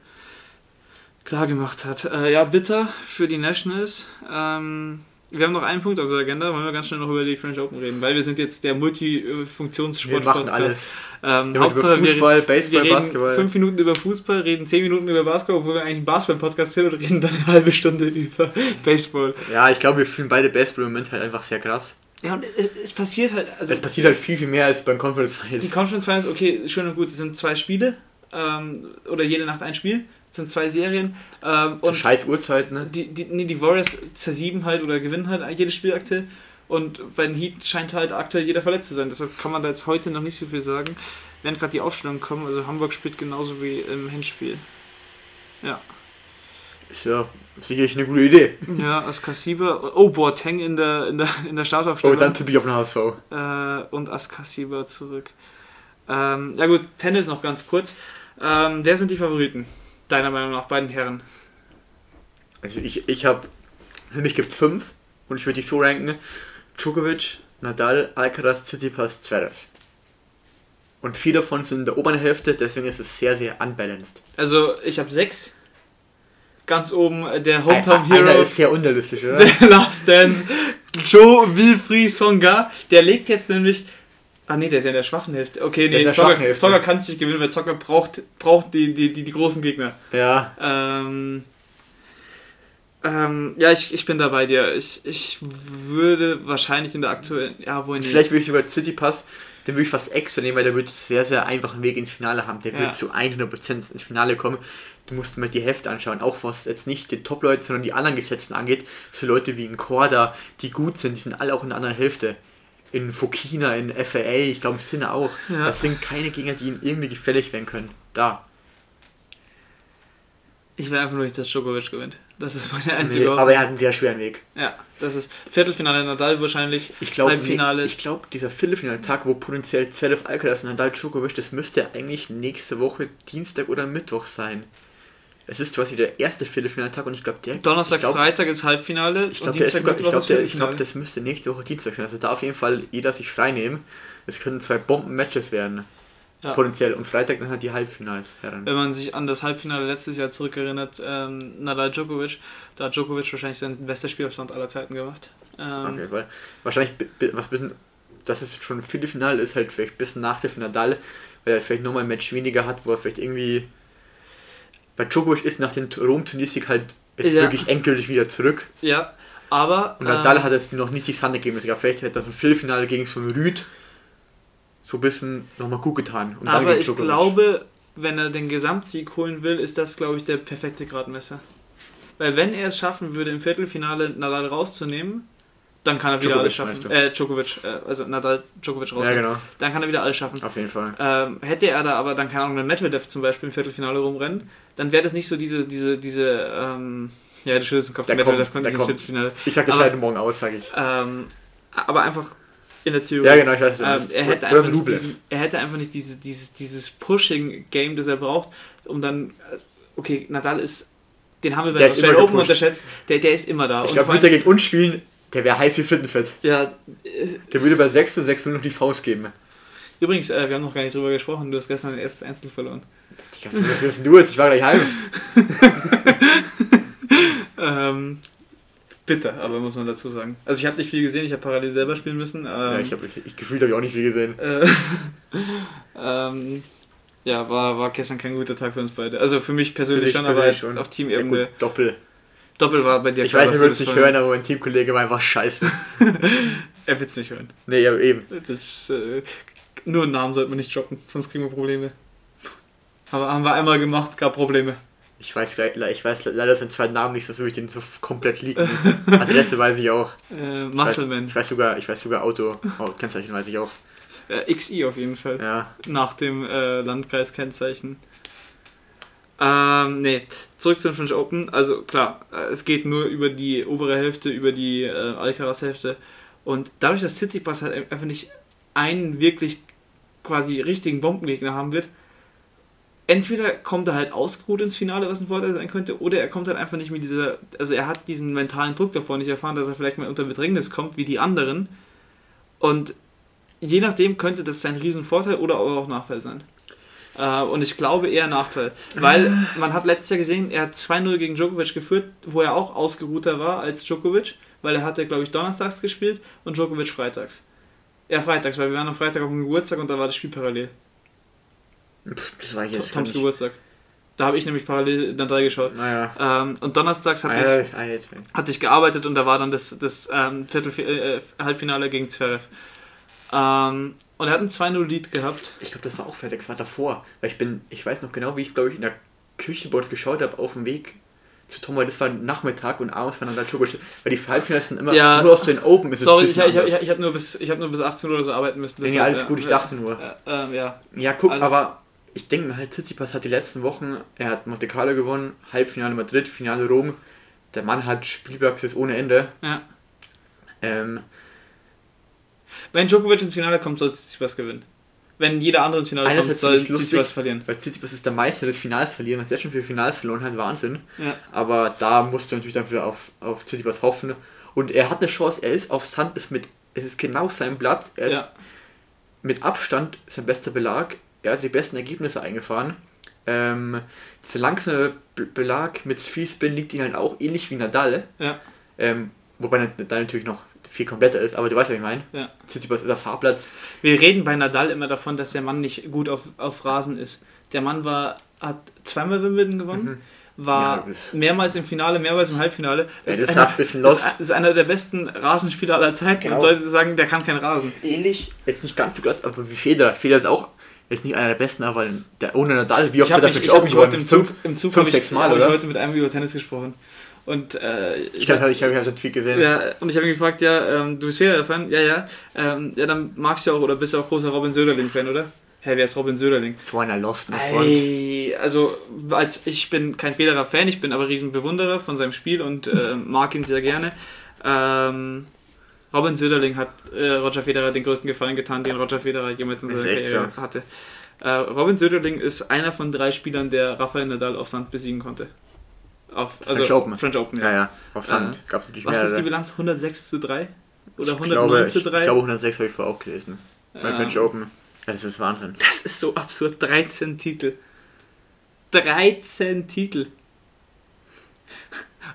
klar gemacht hat. Äh, ja, bitter für die Nationals. Ähm, wir haben noch einen Punkt auf der Agenda, wollen wir ganz schnell noch über die French Open reden, weil wir sind jetzt der Multifunktionssport. Wir machen alles. Ähm, Wir Hauptsache, über Fußball, wir, Baseball, wir reden Basketball. fünf Minuten über Fußball, reden zehn Minuten über Basketball, obwohl wir eigentlich ein Basketball-Podcast sind und reden dann eine halbe Stunde über Baseball. Ja, ich glaube, wir fühlen beide Baseball im Moment halt einfach sehr krass. Ja, und es, es passiert halt, also Es passiert halt viel, viel mehr als beim Conference die Finals. Conference Finals, okay, schön und gut, es sind zwei Spiele ähm, oder jede Nacht ein Spiel, es sind zwei Serien ähm, und scheiß Uhrzeit, ne? die, die, nee, die Warriors zersieben halt oder gewinnen halt jedes Spiel aktuell und bei den Heat scheint halt aktuell jeder verletzt zu sein, deshalb kann man da jetzt heute noch nicht so viel sagen. Während gerade die Aufstellungen kommen, also Hamburg spielt genauso wie im Hinspiel. Ja. Ist ja sicherlich eine gute Idee. Ja, Askasiba. Oh, Boateng in der, in der, in der Startaufstellung. Oh, dann tippe ich auf den HSV. äh, und Askasiba zurück. Ähm, ja gut, Tennis noch ganz kurz. Ähm, wer sind die Favoriten? Deiner Meinung nach, beiden Herren. Also ich, ich habe, für mich gibt es fünf und ich würde die so ranken. Djokovic, Nadal, Alcaraz, Tsitsipas, Zverev. Und vier davon sind in der oberen Hälfte, deswegen ist es sehr, sehr unbalanced. Also, ich habe sechs. Ganz oben äh, der Hometown Einer Hero, ist sehr unrealistisch, oder? der Last Dance, Joe Wilfried Songa. Der legt jetzt nämlich. Ah nee, der ist ja in der schwachen Hälfte. Okay, nee, der Zocker, schwachen Hälfte. Zocker kann es nicht gewinnen, weil Zocker braucht, braucht die, die, die, die großen Gegner. Ja, Ähm, ähm, ja, ich, ich bin da bei dir. Ich, ich würde wahrscheinlich in der aktuellen. Ja, wohl nicht. vielleicht würde ich sogar Tsitsipas, den würde ich fast extra nehmen, weil der wird einen sehr, sehr einfachen Weg ins Finale haben. Der Ja. wird zu 100% ins Finale kommen. Du musst mal die Hälfte anschauen, auch was jetzt nicht die Top-Leute, sondern die anderen Gesetzen angeht. So Leute wie in Korda, die gut sind, die sind alle auch in der anderen Hälfte. In Fokina, in FAA, ich glaube, es sind auch. Ja. Das sind keine Gegner, die ihnen irgendwie gefällig werden können. Da. Ich will einfach nur nicht, dass Djokovic gewinnt. Das ist meine Nee, einzige aber Hoffnung. er hat einen sehr schweren Weg. Ja, das ist Viertelfinale Nadal wahrscheinlich. Ich glaube, Halbfinale. ich glaube, dieser Viertelfinaltag, wo potenziell Zverev, Alcaraz und Nadal Djokovic, das müsste eigentlich nächste Woche Dienstag oder Mittwoch sein. Es ist quasi der erste Viertelfinaltag und ich glaube, der Donnerstag, glaub, Freitag ist Halbfinale Ich glaube, glaub, Viertelfinale. das müsste nächste Woche Dienstag sein. Also da auf jeden Fall jeder sich frei nehmen. Es können zwei Bomben-Matches werden. Ja. Potenziell. Und Freitag dann halt die Halbfinals. Herren. Wenn man sich an das Halbfinale letztes Jahr zurückerinnert, ähm, Nadal Djokovic, da hat Djokovic wahrscheinlich sein bestes Spielaufstand aller Zeiten gemacht. Auf Ähm, jeden Fall. Wahrscheinlich, was bisschen, das ist schon Viertelfinale, ist halt vielleicht ein bisschen Nachteil für Nadal, weil er vielleicht nochmal ein Match weniger hat, wo er vielleicht irgendwie. Bei Djokovic ist nach dem Rom-Turniersieg halt jetzt Ja. wirklich endgültig wieder zurück. ja, aber. Und Nadal ähm, hat jetzt noch nicht die Handergebnisse gehabt. Vielleicht hätte das im Viertelfinale gegen so Rüd so ein bisschen nochmal gut getan. Und Aber ich glaube, wenn er den Gesamtsieg holen will, ist das, glaube ich, der perfekte Gradmesser. Weil wenn er es schaffen würde, im Viertelfinale Nadal rauszunehmen, dann kann er wieder alles schaffen. Äh, Djokovic, äh, also Nadal Djokovic Ja, rausnehmen. genau. Dann kann er wieder alles schaffen. Auf jeden Fall. Ähm, hätte er da aber dann, keine Ahnung, einen Medvedev zum Beispiel im Viertelfinale rumrennen, dann wäre das nicht so diese, diese, diese, ähm, ja, du schüttelst den Kopf, Der Medvedev kommt, konnte der nicht ins kommt. Ich sag, das Aber- morgen aus, sage ich. Ähm, aber einfach in der Theorie. Ja, genau, ich weiß, Ähm, er, hätte Oder einfach nicht diesen, er hätte einfach nicht diese, dieses, dieses Pushing-Game, das er braucht, um dann. äh, Okay, Nadal ist. Den haben wir bei Der Australian Open unterschätzt. Der, der ist immer da. Ich Und glaube, würde er gegen uns spielen, der wäre heiß wie Frittenfett. ja, äh, Der würde bei 6 zu 6 nur noch die Faust geben. Übrigens, äh, wir haben noch gar nicht drüber gesprochen. Du hast gestern dein erstes Einzel verloren. Ich glaub, was wissen du jetzt? Ich war gleich heim. Ähm, bitter, aber muss man dazu sagen. Also ich habe nicht viel gesehen, ich habe parallel selber spielen müssen. Ähm, ja, ich habe ich, ich gefühlt habe ich auch nicht viel gesehen. Äh, ähm, ja, war, war gestern kein guter Tag für uns beide. Also für mich persönlich Für schon, aber persönlich jetzt schon. auf Teamebene. Ja, gut, Doppel. Doppel war bei dir Ich klar, weiß, du würdet es das nicht hören, aber mein Teamkollege war einfach scheiße. Er wird es nicht hören. nee, aber eben. Das, äh, nur einen Namen sollte man nicht droppen, sonst kriegen wir Probleme. Aber haben wir einmal gemacht, gab Probleme. Ich weiß, gleich- ich weiß leider seinen zweiten Namen nicht, sonst würde ich den so komplett liegen. Adresse weiß ich auch. Äh, Ich Muscleman. ich weiß sogar, ich weiß sogar Auto, oh, Kennzeichen weiß ich auch. Äh, XI auf jeden Fall. Ja. Nach dem äh, Landkreiskennzeichen. Ähm, nee, zurück zu den French Open. Also klar, äh, es geht nur über die obere Hälfte, über die äh, Alcaraz-Hälfte. Und dadurch, dass Tsitsipas halt einfach nicht einen wirklich quasi richtigen Bombengegner haben wird, entweder kommt er halt ausgeruht ins Finale, was ein Vorteil sein könnte, oder er kommt halt einfach nicht mit dieser, also er hat diesen mentalen Druck davor nicht erfahren, dass er vielleicht mal unter Bedrängnis kommt, wie die anderen. Und je nachdem könnte das sein Riesenvorteil oder aber auch Nachteil sein. Äh, und ich glaube eher Nachteil. Weil man hat letztes Jahr gesehen, er hat 2-0 gegen Djokovic geführt, wo er auch ausgeruhter war als Djokovic, weil er hatte, glaube ich, donnerstags gespielt und Djokovic freitags. Ja, freitags, weil wir waren am Freitag auf dem Geburtstag und da war das Spiel parallel. Pff, Das weiß ich jetzt Toms. Geburtstag. Da habe ich nämlich parallel dann drei geschaut. Naja. Ähm, und donnerstags hatte, Ah, ich, ah, jetzt. hatte ich gearbeitet und da war dann das, das ähm, Viertel, äh, Halbfinale gegen Zverev. Ähm, und er hat ein 2-0-Lead gehabt. Ich glaube, das war auch das war davor. Weil ich bin, ich weiß noch genau, wie ich, glaube ich, in der Küche bei uns geschaut habe, auf dem Weg zu Tom, weil das war Nachmittag und abends war dann der Djokovic. Weil die Halbfinals sind immer Ja. nur aus den Open. Ist es Sorry, ich, ich, ich, ich habe nur, bis- ich hab nur bis 18 Uhr oder so arbeiten müssen. Nee, deshalb, alles äh, gut, ich äh, dachte nur. Äh, ja. Ja, guck, Also- aber ich denke mir halt, Tsitsipas hat die letzten Wochen, er hat Monte Carlo gewonnen, Halbfinale Madrid, Finale Rom. Der Mann hat Spielpraxis ohne Ende. ja. Ähm, Wenn Djokovic ins Finale kommt, soll Tsitsipas gewinnen. Wenn jeder andere ins Finale kommt, Einerseits soll. Tsitsipas verlieren. weil Tsitsipas ist der Meister des Finals verlieren, hat sehr schon viele Finals verloren, hat Wahnsinn. Ja. Aber da musst du natürlich dann wieder auf, auf Tsitsipas hoffen. Und er hat eine Chance, er ist auf Sand, ist mit, es ist genau sein Platz, er ist Ja. mit Abstand sein bester Belag, er hat die besten Ergebnisse eingefahren. Ähm, der langsame Be- Belag mit Spin liegt ihn halt auch ähnlich wie Nadal. Ja. Ähm, wobei Nadal natürlich noch viel kompletter ist, aber du weißt, was ich meine. Ja. Tsitsipas ist auf Fahrplatz. Wir reden bei Nadal immer davon, dass der Mann nicht gut auf, auf Rasen ist. Der Mann war, hat zweimal Wimbledon gewonnen, war Mhm. Ja, mehrmals im Finale, mehrmals im Halbfinale. das ist ist einer- ein bisschen ist, einer der besten Rasenspieler aller Zeiten Genau. und Leute sagen, der kann kein Rasen. Ähnlich, jetzt nicht ganz so krass, aber wie Federer. Federer ist auch jetzt nicht einer der besten, aber der ohne Nadal, wie oft hat er mich, ich hab mich heute im? Zug, im Zug fünf, sechs Mal, hab ich oder? heute mit einem über Tennis gesprochen. Und äh, Ich glaube, ich habe hab den Tweet gesehen. Ja, und ich habe ihn gefragt, ja, ähm, du bist Federer-Fan? Ja, ja. Ähm, ja, dann magst du auch oder bist du auch großer Robin Söderling-Fan, oder? Hä, wer ist Robin Söderling? So einer Lost. Ey, also als ich bin kein Federer-Fan, ich bin aber riesen Bewunderer von seinem Spiel und äh, mag ihn sehr gerne. Ähm, Robin Söderling hat äh, Roger Federer den größten Gefallen getan, den Roger Federer jemals in seiner Karriere hatte. Äh, Robin Söderling ist einer von drei Spielern, der Rafael Nadal auf Sand besiegen konnte. Auf, also French Open. French Open, Ja, ja, auf Sand. Äh, Gab es natürlich Was ist die mehrere. Bilanz? 106 zu 3? Oder Ich 109 glaube, zu ich, 3? ich glaube 106 habe ich vorher auch gelesen. Bei Ja. French Open. Ja, das ist Wahnsinn. Das ist so absurd. 13 Titel. 13 Titel.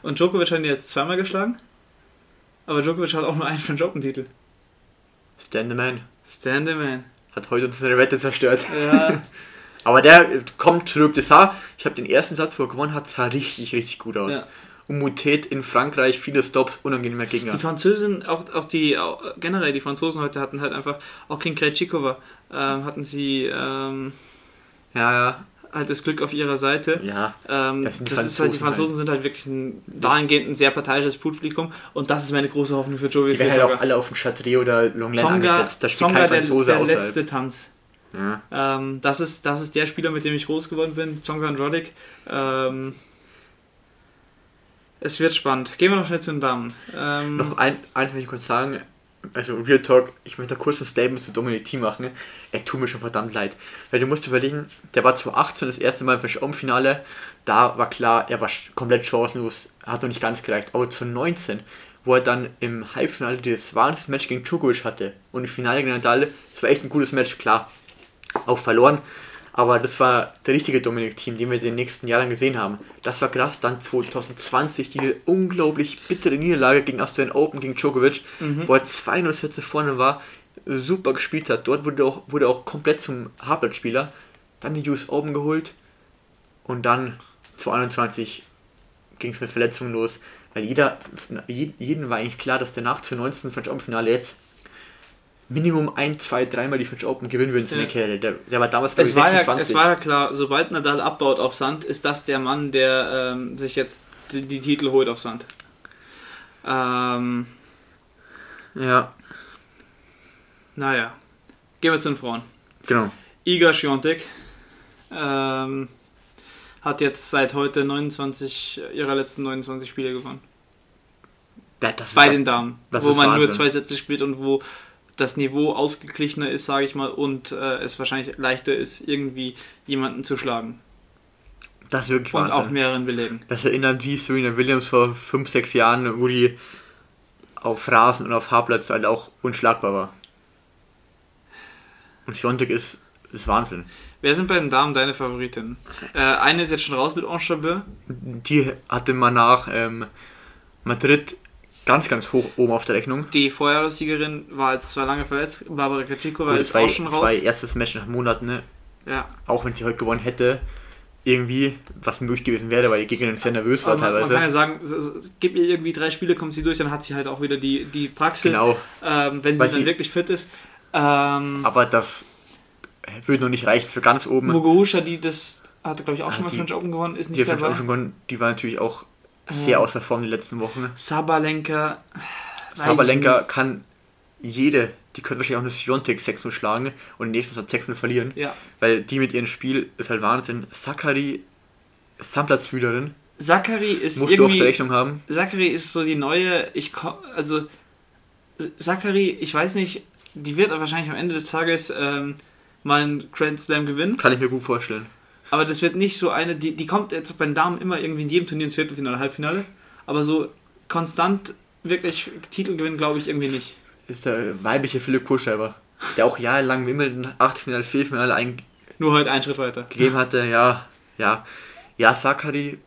Und Djokovic hat ihn jetzt zweimal geschlagen. Aber Djokovic hat auch nur einen French Open Titel. Stand the Man. Stand the man. Hat heute unsere Wette zerstört. Ja, Aber der kommt zurück. Das sah, ich habe den ersten Satz, wo er gewonnen hat, sah richtig, richtig gut aus. Ja. Und Mutet in Frankreich, viele Stops, unangenehmer Gegner. die Französin, auch, auch die, auch, generell die Franzosen heute hatten halt einfach, auch gegen Krejcikova, ähm, hatten sie ähm, Ja, ja. halt das Glück auf ihrer Seite. Ja, Ähm, Das das ist halt, die Franzosen Franzosen sind halt wirklich ein dahingehend ein sehr parteiisches Publikum und das ist meine große Hoffnung für Joey die werden halt auch alle auf den Chatrier oder Longland Zonga, angesetzt. Da spielt Zonga kein der, Franzose der außerhalb. letzte Tanz. Ja. Ähm, das, ist, das ist der Spieler, mit dem ich groß geworden bin, Zonga und Roddick. Ähm, es wird spannend. Gehen wir noch schnell zu den Damen. Ähm, Noch ein, eins möchte ich kurz sagen. Also Real Talk, ich möchte kurz ein Statement zu Dominik Thiem machen. Er tut mir schon verdammt leid. Weil du musst überlegen, der war 2018 das erste Mal im French Open Finale. Da war klar, er war komplett chancenlos, hat noch nicht ganz gereicht. Aber 2019, wo er dann im Halbfinale dieses Wahnsinns-Match gegen Djokovic hatte und im Finale gegen Nadal, das war echt ein gutes Match, klar. Auch verloren. Aber das war der richtige Dominik-Team, den wir in den nächsten Jahren gesehen haben. Das war krass. Dann 2020 diese unglaublich bittere Niederlage gegen Australian Open, gegen Djokovic, wo er 2-0 Sätze vorne war, super gespielt hat. Dort wurde er auch, wurde auch komplett zum Harvard-Spieler. Dann die US Open geholt und dann 2021 ging es mit Verletzungen los. Weil jeder, jeden war eigentlich klar, dass der nach 2019 French Open Finale jetzt Minimum ein, zwei, dreimal die French Open gewinnen würden, seine Ja. Karriere. Der, der war damals, Es ich, war, ja, 26. es war ja klar, sobald Nadal abbaut auf Sand, ist das der Mann, der ähm, sich jetzt die, die Titel holt auf Sand. Ähm, ja, naja, gehen wir zu den Frauen. genau. Iga Świątek ähm, hat jetzt seit heute 29 ihrer letzten 29 Spiele gewonnen. Ja, das Bei den Damen. das Wo man nur Wahnsinn. zwei Sätze spielt und wo das Niveau ausgeglichener ist, sage ich mal, und äh, es wahrscheinlich leichter ist, irgendwie jemanden zu schlagen. Das ist wirklich Und Wahnsinn. auf mehreren Belegen. Das erinnert wie Serena Williams vor 5, 6 Jahren, wo die auf Rasen und auf Haarplatz halt auch unschlagbar war. Und Siontek ist, ist Wahnsinn. Wer sind bei den Damen deine Favoritinnen? Äh, eine ist jetzt schon raus mit Ange Die hatte man nach ähm, Madrid ganz, ganz hoch oben auf der Rechnung. Die Vorjahressiegerin war jetzt zwar lange verletzt, Barbara Krejcikova Gut, ist das war, auch schon das raus. war ihr erstes Match nach Monaten, ne? Ja. auch wenn sie heute gewonnen hätte. Irgendwie, was möglich gewesen wäre, weil die Gegnerin sehr nervös war man, man teilweise. kann ja sagen, gib ihr irgendwie drei Spiele, kommt sie durch, dann hat sie halt auch wieder die, die Praxis, Genau, ähm, wenn sie Weil dann sie- wirklich fit ist. Ähm, aber das würde noch nicht reichen für ganz oben. Muguruza, die das hatte, glaube ich, auch Ja, schon mal die- French Open gewonnen, ist Die nicht French dabei. Open gewonnen, die war natürlich auch sehr Ähm, außer Form die letzten Wochen. Sabalenka. weiß Sabalenka ich kann jede, die könnte wahrscheinlich auch eine Siontek 6-0 schlagen und nächstes Satz 6-0 verlieren. Ja. Weil die mit ihrem Spiel ist halt Wahnsinn. Sakari, Sandplatzfühlerin, Zachary ist musst du auf irgendwie. der Rechnung haben. Zachary ist so die neue. Ich also Zachary, ich weiß nicht, die wird wahrscheinlich am Ende des Tages ähm, mal einen Grand Slam gewinnen. Kann ich mir gut vorstellen. Aber das wird nicht so eine, die, die kommt jetzt bei den Damen immer irgendwie in jedem Turnier ins Viertelfinale, Halbfinale. Aber so konstant wirklich Titel gewinnen, glaube ich irgendwie nicht. Ist der weibliche Philipp Kohlschreiber, der auch jahrelang Wimbledon, Achtelfinale, Viertelfinale eingegeben Nur halt einen Schritt weiter. hatte. Ja, ja. Ja, Sakari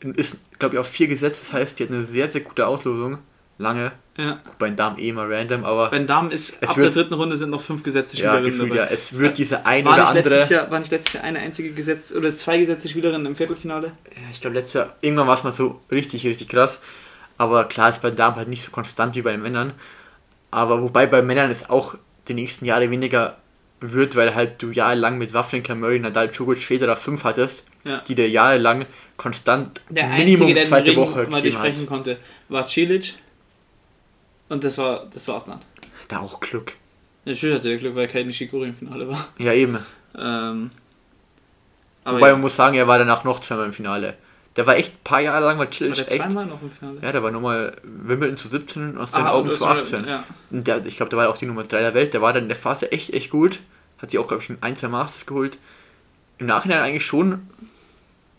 ist, glaube ich, auf vier gesetzt. Das heißt, die hat eine sehr, sehr gute Auslosung. Lange. Ja. Bei den Damen eh mal random, aber Bei den Damen ist ab wird- der dritten Runde sind noch fünf gesetzte ja, Spielerinnen ja. dabei. Es wird diese ein War oder andere. letztes Jahr, war nicht letztes Jahr eine einzige gesetzt oder zwei gesetzte Spielerinnen im Viertelfinale? Ja, ich glaube, letztes Jahr, irgendwann war es mal so richtig, richtig krass. Aber klar ist bei den Damen halt nicht so konstant wie bei den Männern. Aber wobei bei Männern es auch die nächsten Jahre weniger wird, weil halt du jahrelang mit Wawrinka, Murray, Nadal, Djokovic, Federer 5 hattest, Ja. die dir jahrelang konstant Der Minimum einzige, der zweite Woche gegeben hat. konnte, war Cilic. Und das war das war's dann. Da auch Glück. Natürlich hatte er Glück, weil kein Nishikori im Finale war. Ja, eben. Ähm, aber wobei ja, man muss sagen, er war danach noch zweimal im Finale. Der war echt ein paar Jahre lang, war war Cilic der echt. zweimal noch im Finale? Ja, der war nochmal Wimbledon zu 17 aus seinen Ah, Augen und zu das war- 18. Ja. Und der, ich glaube, der war auch die Nummer 3 der Welt. Der war dann in der Phase echt, echt gut. Hat sich auch, glaube ich, ein, zwei Masters geholt. Im Nachhinein eigentlich schon.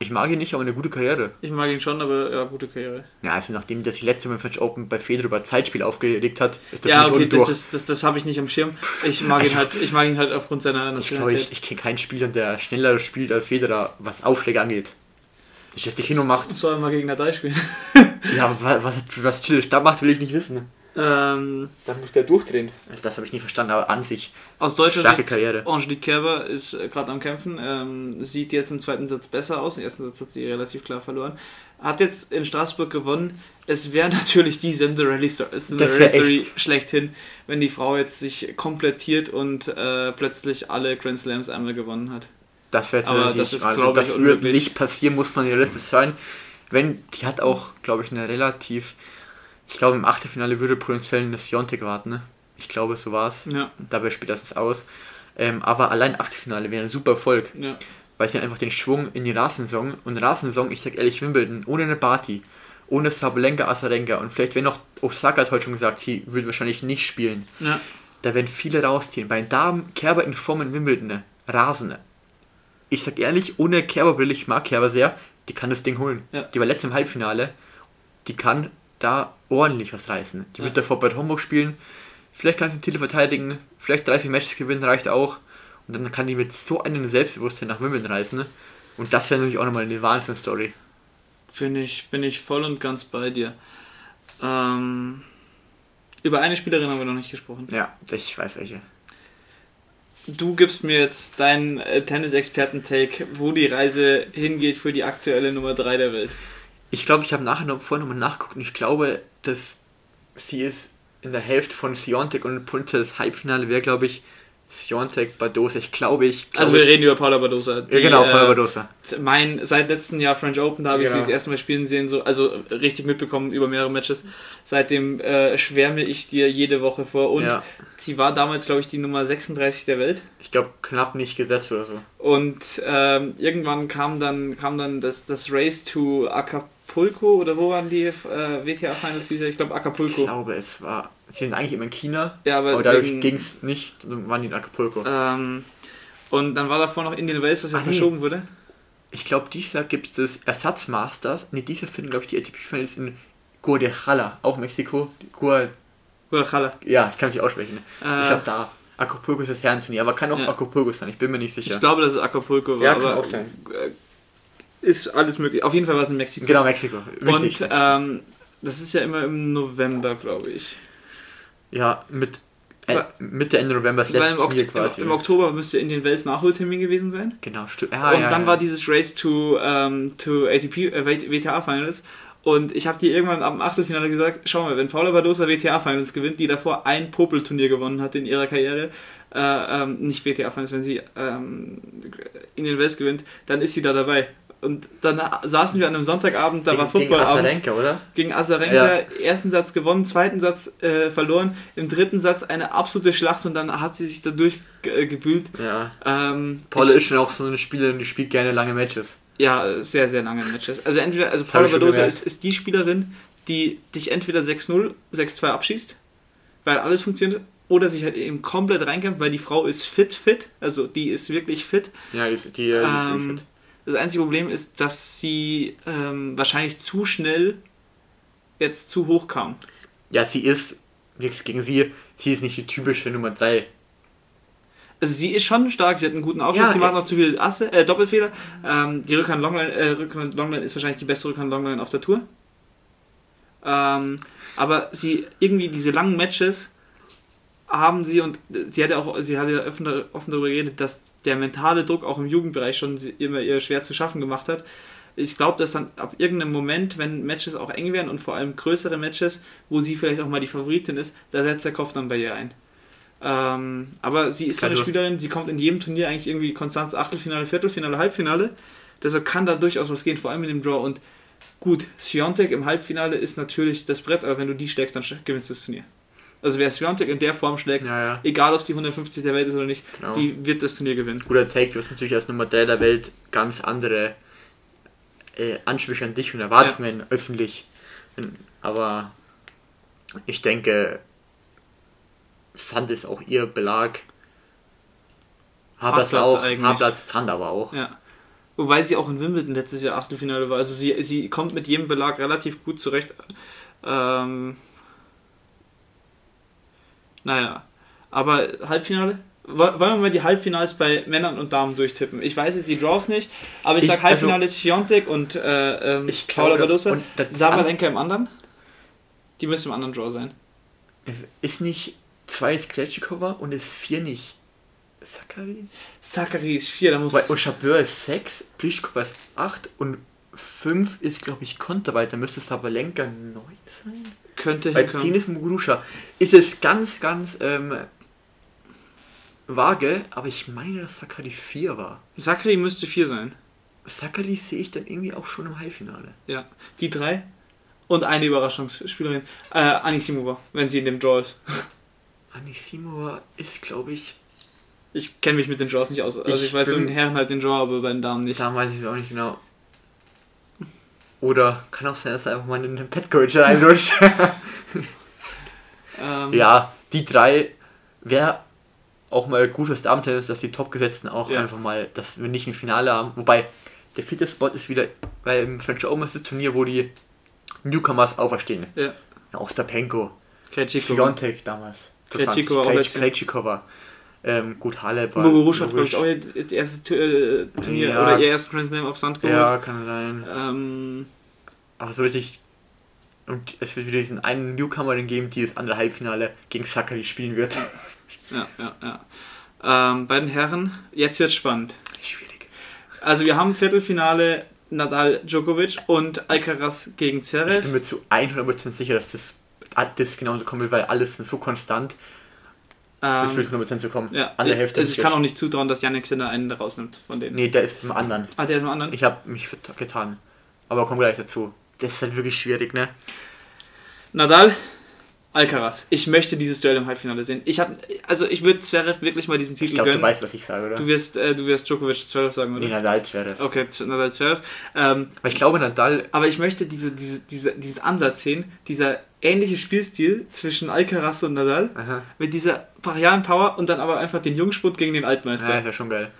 Ich mag ihn nicht, aber eine gute Karriere. Ich mag ihn schon, aber ja, gute Karriere. Ja, also nachdem der sich letzte Mal im French Open bei Federer über Zeitspiel aufgelegt hat, ist das Ja, nicht okay, das, das, das, das habe ich nicht am Schirm. Ich mag ihn Also- halt, ich mag ihn halt aufgrund seiner ich glaube, Nationalität. ich, ich kenne keinen Spieler, der schneller spielt als Federer, was Aufschläge angeht. Der stellt sich hin und macht. Soll er mal gegen Nadal spielen? Ja, aber wa- was, was Chill da macht, will ich nicht wissen. Ähm, Dann muss der durchdrehen. Also das habe ich nie verstanden, aber an sich aus deutscher starke Sicht, Karriere. Angelique Kerber ist äh, gerade am Kämpfen, ähm, sieht jetzt im zweiten Satz besser aus. Im ersten Satz hat sie relativ klar verloren. Hat jetzt in Straßburg gewonnen. Es wäre natürlich die Cinderella Story, Cinderella wär Story schlechthin, wenn die Frau jetzt sich komplettiert und äh, plötzlich alle Grand Slams einmal gewonnen hat. Das wäre Aber tatsächlich, das ist, also das wird unmöglich. nicht passieren, muss man realistisch sein. Wenn, die hat auch, glaube ich, eine relativ, ich glaube im Achtelfinale würde potenziell eine Siontek warten, ne? Ich glaube, so war es. Ja, Dabei spielt das es aus. Ähm, aber allein Achtelfinale wäre ein super Erfolg, ja. weil sie einfach den Schwung in die Rasensaison und Rasensaison, ich sag ehrlich, Wimbledon, ohne eine Party, ohne Sabalenka, Asarenka und vielleicht, wenn noch Osaka hat heute schon gesagt, sie würde wahrscheinlich nicht spielen. ja. Da werden viele rausziehen. Bei den Damen, Kerber in Form in Wimbledon, ne? Rasende. Ich sag ehrlich, ohne Kerberbrille, ich mag Kerber sehr, die kann das Ding holen. Ja. Die war letztes im Halbfinale, die kann da ordentlich was reißen. Die Ja. wird davor bei Homburg spielen, vielleicht kann sie den Titel verteidigen, vielleicht drei, vier Matches gewinnen, reicht auch. Und dann kann die mit so einem Selbstbewusstsein nach Wimbledon reisen. Ne? Und das wäre natürlich auch nochmal eine Wahnsinn-Story. Bin ich, bin ich voll und ganz bei dir. Ähm, über eine Spielerin haben wir noch nicht gesprochen. Ja, ich weiß welche. Du gibst mir jetzt deinen äh, Tennis-Experten-Take, wo die Reise hingeht für die aktuelle Nummer 3 der Welt. Ich glaube, ich habe nachher noch vorher nochmal nachgeguckt und ich glaube, dass sie ist in der Hälfte von Siontek und Punte das Halbfinale wäre, glaube ich, Siontek, Badosa, ich glaube ich. Glaub also wir ich, reden über Paula Badosa. Die, ja genau, Paula Badosa. Äh, mein, seit letztem Jahr French Open, da habe genau. ich sie das erste Mal spielen sehen, so, also richtig mitbekommen über mehrere Matches. Seitdem äh, schwärme ich dir jede Woche vor und ja. sie war damals, glaube ich, die Nummer 36 der Welt. Ich glaube, knapp nicht gesetzt oder so. Und ähm, irgendwann kam dann, kam dann das, das Race to Acapulco Acapulco oder wo waren die äh, WTA-Finals dieser? Ich glaube Acapulco. Ich glaube, es war. Sie sind eigentlich immer in China, ja, aber, aber dadurch ging es nicht, waren die in Acapulco. Ähm, und dann war davor noch Indian Wells, was ja verschoben nee. wurde. Ich glaube, dieses Jahr gibt es das Ersatzmasters. Ne, dieses Jahr finden, glaube ich, die ATP-Finals in Guadalajara, auch Mexiko. Guadalajara. Ja, ich kann es nicht aussprechen. Äh, ich glaube, da. Acapulco ist das Herrenturnier, aber kann auch ja. Acapulco sein, ich bin mir nicht sicher. Ich glaube, dass es Acapulco war. Ja, kann auch sein. Ist alles möglich. Auf jeden Fall war es in Mexiko. Genau, Mexiko. Richtig. Und ähm, das ist ja immer im November, glaube ich. Ja, mit äh, Mitte, Ende November, das letzte Turnier quasi. Im, Im, Oktober müsste in den Wels Nachholtermin gewesen sein. Genau, stimmt. Ah, und ja, dann ja. war dieses Race to, ähm, to ATP, äh, WTA Finals. Und ich habe dir irgendwann am Achtelfinale gesagt, schau mal, wenn Paula Badosa WTA Finals gewinnt, die davor ein Popel-Turnier gewonnen hat in ihrer Karriere, äh, ähm, nicht WTA Finals, wenn sie ähm, in den Wels gewinnt, dann ist sie da dabei. Und dann saßen wir an einem Sonntagabend, da gegen, war Footballabend. Gegen Azarenka, oder? Gegen Azarenka, ja. ersten Satz gewonnen, zweiten Satz äh, verloren, im dritten Satz eine absolute Schlacht und dann hat sie sich da durchgebühlt. Ja. Ähm, Paula ist schon auch so eine Spielerin, die spielt gerne lange Matches. Ja, sehr, sehr lange Matches. Also entweder, also Paula Badosa ist, ist die Spielerin, die dich entweder 6-0, 6-2 abschießt, weil alles funktioniert, oder sich halt eben komplett reinkämpft, weil die Frau ist fit, fit, also die ist wirklich fit. Ja, die, ist, die, die ähm, ist fit. Das einzige Problem ist, dass sie ähm, wahrscheinlich zu schnell jetzt zu hoch kam. Ja, sie ist, nichts gegen sie, sie ist nicht die typische Nummer 3. Also sie ist schon stark, sie hat einen guten Aufschlag, ja, sie macht noch zu viele Asse, äh, Doppelfehler. Ähm, die Rückhand Longline, äh, Rückhand Longline ist wahrscheinlich die beste Rückhand Longline auf der Tour. Ähm, aber sie irgendwie diese langen Matches haben sie und sie hat ja auch, sie hat ja offen, offen darüber geredet, dass der mentale Druck auch im Jugendbereich schon immer ihr schwer zu schaffen gemacht hat. Ich glaube, dass dann ab irgendeinem Moment, wenn Matches auch eng werden und vor allem größere Matches, wo sie vielleicht auch mal die Favoritin ist, da setzt der Kopf dann bei ihr ein. Ähm, aber sie ist so eine Spielerin, sie kommt in jedem Turnier eigentlich irgendwie konstant Achtelfinale, Viertelfinale, Halbfinale. Deshalb kann da durchaus was gehen, vor allem mit dem Draw. Und gut, Siontek im Halbfinale ist natürlich das Brett, aber wenn du die schlägst, dann gewinnst du das Turnier. Also wer Swiatek in der Form schlägt, ja, ja. egal ob sie 150 der Welt ist oder nicht, genau. die wird das Turnier gewinnen. Guter Take, du hast natürlich als Nummer 3 der Welt ganz andere äh, Ansprüche an dich und Erwartungen ja. öffentlich. Aber ich denke, Sand ist auch ihr Belag. Haarplatz auch, Haarplatz Sand aber auch. Ja. Wobei sie auch in Wimbledon letztes Jahr Achtelfinale war. Also sie, sie kommt mit jedem Belag relativ gut zurecht. Ähm, naja, aber Halbfinale? Wollen wir mal die Halbfinals bei Männern und Damen durchtippen? Ich weiß jetzt die Draws nicht, aber ich, ich sag Halbfinale also, ist Fiontek und äh, ähm, ich Paula Badosa. Sabalenka im anderen? Die müssen im anderen Draw sein. Ist nicht 2 ist Kretschikova und ist 4 nicht Sakari? Sakari ist 4, da muss. Und Chabeur ist 6, Plischkova ist 8 und 5 ist, glaube ich, Konterweiter. Müsste Sabalenka 9 sein? Könnte Bei 10 ist Mugrusha. Ist es ganz, ganz ähm, vage, aber ich meine, dass Sakari 4 war. Sakari müsste 4 sein. Sakari sehe ich dann irgendwie auch schon im Halbfinale. Ja, die drei. Und eine Überraschungsspielerin. Äh, Anisimova, wenn sie in dem Draw ist. Anisimova ist, glaube ich. Ich kenne mich mit den Draws nicht aus. Also ich, ich weiß bei den Herren halt den Draw, aber bei den Damen nicht. Da weiß ich es auch nicht genau. Oder kann auch sein, dass er einfach mal in den Petcoach reinrutscht. ähm. Ja, die drei wäre auch mal gut fürs Damen-Tennis, dass die Topgesetzten auch ja. einfach mal, dass wir nicht ein Finale haben. Wobei, der vierte Spot ist wieder, weil im French Open ist das Turnier, wo die Newcomers auferstehen. Ja. Ostapenko, Sviontek damals. Krejcikova, Krejcikova. Ähm, gut, Halep war Muguruza hat, glaube ich, auch ihr erstes äh, Turnier Ja. oder ihr erstes Grand Slam auf Sand geholt. Ja, kann sein. Ähm, Aber so richtig. Und es wird wieder diesen einen Newcomer geben, die das andere Halbfinale gegen Sakari spielen wird. ja, ja, ja. Ähm, bei den Herren, jetzt wird spannend. Schwierig. Also wir haben Viertelfinale Nadal Djokovic und Alcaraz gegen Ich Zverev. bin mir zu 100% sicher, dass das, das genauso kommen wird, weil alles ist so konstant. Ähm, wird 100% so kommen. ja, Andere ich, Hälfte also ich kann auch nicht zutrauen, dass Yannick Sinner einen rausnimmt von denen. Nee, der ist beim anderen. Ah, der ist im anderen? Ich habe mich getan. Aber kommen gleich dazu. Das ist halt wirklich schwierig, ne? Nadal, Alcaraz. Ich möchte dieses Duell im Halbfinale sehen. Ich habe, also ich würde Zverev wirklich mal diesen Ich Titel glaube, du gönnen. weißt, was ich sage, oder? Du wirst, äh, du wirst Djokovic Zverev sagen, oder? Nee, Nadal wäre. Okay, Nadal Zverev. Ähm, Aber ich glaube, Nadal. aber ich möchte diese, diese, diese, diesen Ansatz sehen, dieser ähnliche Spielstil zwischen Alcaraz und Nadal, Aha. mit dieser brachialen Power und dann aber einfach den Jungspund gegen den Altmeister. ist ja schon geil.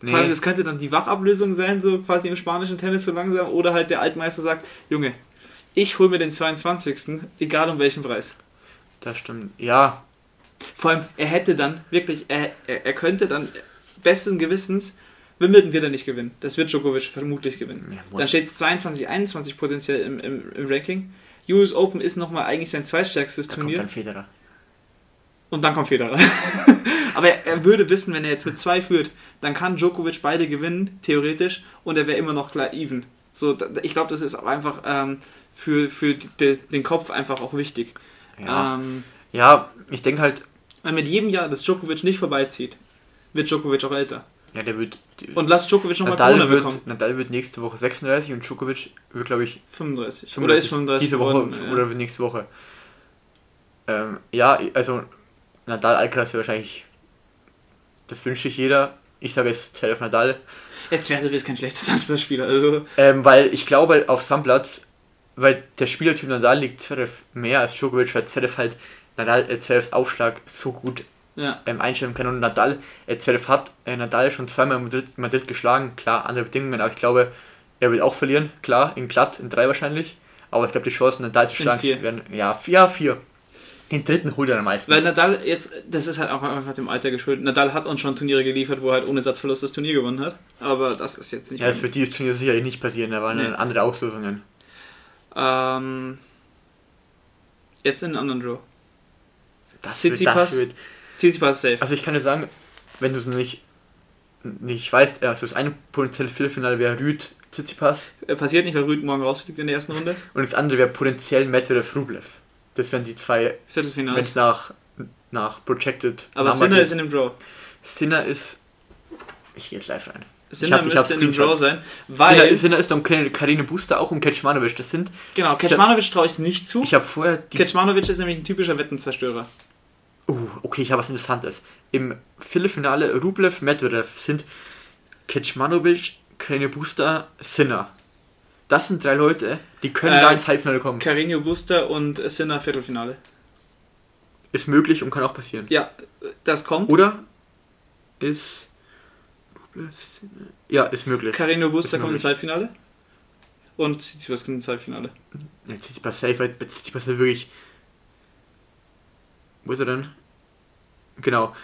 Vor allem, Nee, das könnte dann die Wachablösung sein, so quasi im spanischen Tennis so langsam, oder halt der Altmeister sagt, Junge, ich hole mir den 22. egal um welchen Preis. das stimmt. Ja, Vor allem, er hätte dann wirklich, er, er, er könnte dann besten Gewissens Wimbledon wird er nicht gewinnen. Das wird Djokovic vermutlich gewinnen. Ja, dann steht es 22, 21 potenziell im, im, im Ranking. US Open ist nochmal eigentlich sein zweitstärkstes da kommt Turnier. dann Federer. Und dann kommt Federer. Aber er, er würde wissen, wenn er jetzt mit zwei führt, dann kann Djokovic beide gewinnen, theoretisch, und er wäre immer noch klar even. So, ich glaube, das ist auch einfach ähm, für, für die, den Kopf einfach auch wichtig. Ja, Ähm, ja ich denke halt, weil mit jedem Jahr, das Djokovic nicht vorbeizieht, wird Djokovic auch älter. ja, der wird. Und lass Djokovic nochmal Corona bekommen. wird, Nadal wird nächste Woche 36 und Djokovic wird, glaube ich, 35. Oder ist 35 diese Woche geworden, ja. oder wird nächste Woche. Ähm, ja, also Nadal Alcaraz wäre wahrscheinlich. Das wünscht sich jeder. Ich sage jetzt Zverev Nadal. Jetzt wäre ist kein schlechtes Handballspieler. Also, Ähm, weil ich glaube, auf Sandplatz, weil der Spielertyp Nadal liegt Zverev mehr als Djokovic, weil Zverev halt Nadal, äh, Zverevs Aufschlag so gut ja. ähm, einstellen kann. Und Nadal, äh, Zverev hat äh, Nadal schon zweimal in Madrid, Madrid geschlagen. Klar, andere Bedingungen, aber ich glaube, er wird auch verlieren. Klar, in glatt, in drei wahrscheinlich. Aber ich glaube, die Chancen, Nadal zu schlagen, werden, ja, vier, ja, vier. Den dritten holt er dann meistens. Weil Nadal jetzt, das ist halt auch einfach dem Alter geschuldet. Nadal hat uns schon Turniere geliefert, wo er halt ohne Satzverlust das Turnier gewonnen hat. Aber das ist jetzt nicht ja, das wird dieses Turnier sicherlich nicht passieren, da waren Nee. andere Auslösungen. Ähm, Jetzt in einen anderen Draw. Das wird, Tsitsipas? das wird, Tsitsipas safe. also ich kann dir sagen, wenn du es nicht, nicht weißt, also das eine potenzielle Viertelfinale wäre Rüd Tsitsipas Äh, Passiert nicht, weil Rüd morgen rausfliegt in der ersten Runde. und das andere wäre potenziell Medvedev Rublev. Das wären die zwei, wenn Viertelfinale. es nach, nach Projected Aber Sinner ist in dem Draw. Sinner ist, ich gehe jetzt live rein. Sinner hab- müsste in dem Draw sein, Sinner, weil, Sinner ist um Karine Booster auch um Kecmanovic. Das sind, genau, Kecmanovic traue ich es nicht zu. ich habe vorher Kecmanovic ist nämlich ein typischer Wettenzerstörer. Uh, okay, ich habe was Interessantes. Im Viertelfinale Rublev Medvedev sind Kecmanovic, Krene Booster, Sinner. Das sind drei Leute, die können Äh, da ins Halbfinale kommen. Carreño Buster und Sinner Viertelfinale. Ist möglich und kann auch passieren. Ja, das kommt. Oder ist Rublev, Sinner? Ja, ist möglich. Carreño Buster Ist kommt ins. Halbfinale. Und Tsitsipas kommt ins Halbfinale. Sieht bei safe, weil sieht halt wirklich. Wo ist er denn? Genau.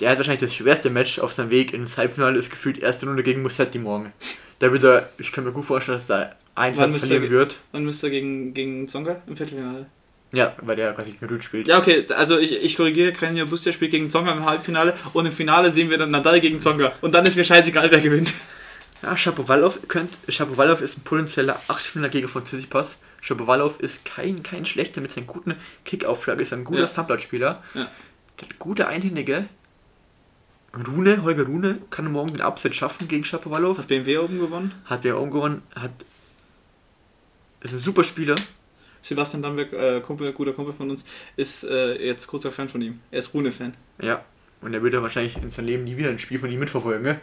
Der hat wahrscheinlich das schwerste Match auf seinem Weg ins Halbfinale, ist gefühlt erste Runde gegen Musetti morgen. Da wird er, ich kann mir gut vorstellen, dass da ein Wann Satz verlieren er- wird. Dann müsste er gegen, gegen Zonga im Viertelfinale. Ja, weil der quasi gegen Rüd spielt. Ja, okay, also ich, ich korrigiere, Carreño Buster spielt gegen Zonga im Halbfinale und im Finale sehen wir dann Nadal gegen Zonga. Und dann ist mir scheißegal, wer gewinnt. Ja, Shapovalov könnt, Shapovalov ist ein potenzieller Achtelfinalgegner von Tsitsipas. Shapovalov ist kein, kein schlechter mit seinem guten Kickaufschlag, ist ein guter Ja. Sandblattspieler. Ja. Gute Einhändige. Rune, Holger Rune, kann morgen den Upset schaffen gegen Shapovalov. Hat BMW oben gewonnen. Hat der gewonnen, hat. Ist ein super Spieler. Sebastian Damberg, äh, Kumpel, guter Kumpel von uns, ist äh, jetzt großer Fan von ihm. Er ist Rune-Fan. Ja. Und er wird ja wahrscheinlich in seinem Leben nie wieder ein Spiel von ihm mitverfolgen, ne?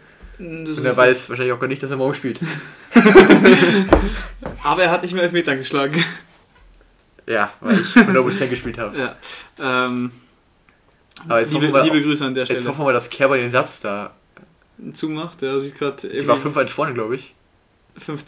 Das Und er weiß wahrscheinlich auch gar nicht, dass er morgen spielt. Aber er hat nicht mehr Elfmeter geschlagen. Ja, weil ich 100% gespielt habe. ja. Ähm, Aber jetzt liebe, hoffen wir- liebe Grüße an der Jetzt Stelle. hoffen wir, dass Kerber den Satz da. Zumacht, der sieht gerade Die war 5-1 vorne, glaube ich. 5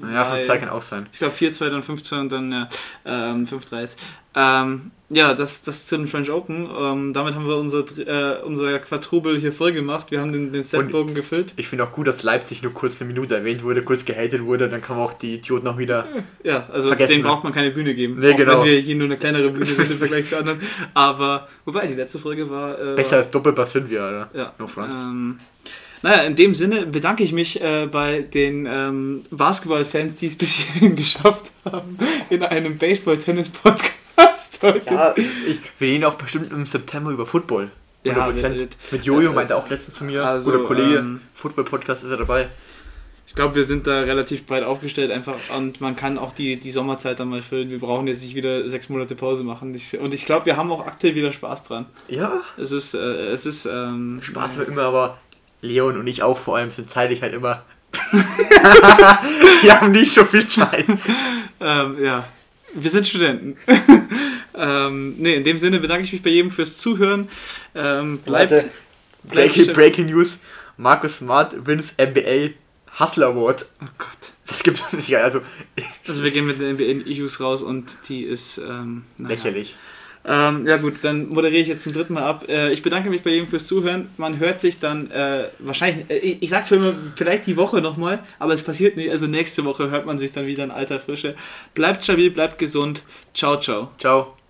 Ja, 5-2 kann auch sein. Ich glaube 4-2, dann 5-2 und dann ja, ähm, 5-3 jetzt. Ähm, ja, das, das zu den French Open. Ähm, damit haben wir unser, äh, unser Quadrubel hier voll gemacht. Wir haben den, den Setbogen gefüllt. Ich finde auch gut, dass Leipzig nur kurz eine Minute erwähnt wurde, kurz gehatet wurde, dann kann man auch die Idioten noch wieder. Ja, also Vergessen denen braucht man keine Bühne geben. Nee, auch genau. Wenn wir hier nur eine kleinere Bühne sind im Vergleich zu anderen. Aber, wobei, die letzte Folge war. Äh, Besser als Doppelpass sind wir, oder? Ja. No front. Ähm, naja, in dem Sinne bedanke ich mich äh, bei den ähm, Basketball-Fans, die es bis hierhin geschafft haben, in einem Baseball-Tennis-Podcast heute. Ja, ich, wir reden auch bestimmt im September über Football. Ja, 100%. mit- mit- Jojo äh, meinte auch letztens zu mir, also, guter Kollege, ähm, Football-Podcast ist er dabei. Ich glaube, wir sind da relativ breit aufgestellt einfach und man kann auch die, die Sommerzeit dann mal füllen. Wir brauchen jetzt nicht wieder sechs Monate Pause machen. Ich, und ich glaube, wir haben auch aktuell wieder Spaß dran. Ja, Es ist, äh, es ist, ähm, Spaß wird immer, aber Leon und ich auch vor allem sind zeitlich halt immer. wir haben nicht so viel Zeit. Ähm, ja, wir sind Studenten. ähm, nee, in dem Sinne bedanke ich mich bei jedem fürs Zuhören. Ähm, bleibt, Leute, Breaking, Breaking News: Markus Smart wins NBA Hustler Award. Oh Gott. Das gibt es nicht. Also Also wir gehen mit den NBA-Issues raus und die ist ähm, naja. lächerlich. Ähm, ja gut, dann moderiere ich jetzt zum dritten Mal ab. Äh, ich bedanke mich bei jedem fürs Zuhören. Man hört sich dann äh, wahrscheinlich, äh, ich, ich sag's für immer, vielleicht die Woche nochmal, aber es passiert nicht. Also nächste Woche hört man sich dann wieder in alter Frische. Bleibt stabil, bleibt gesund. Ciao, ciao. Ciao.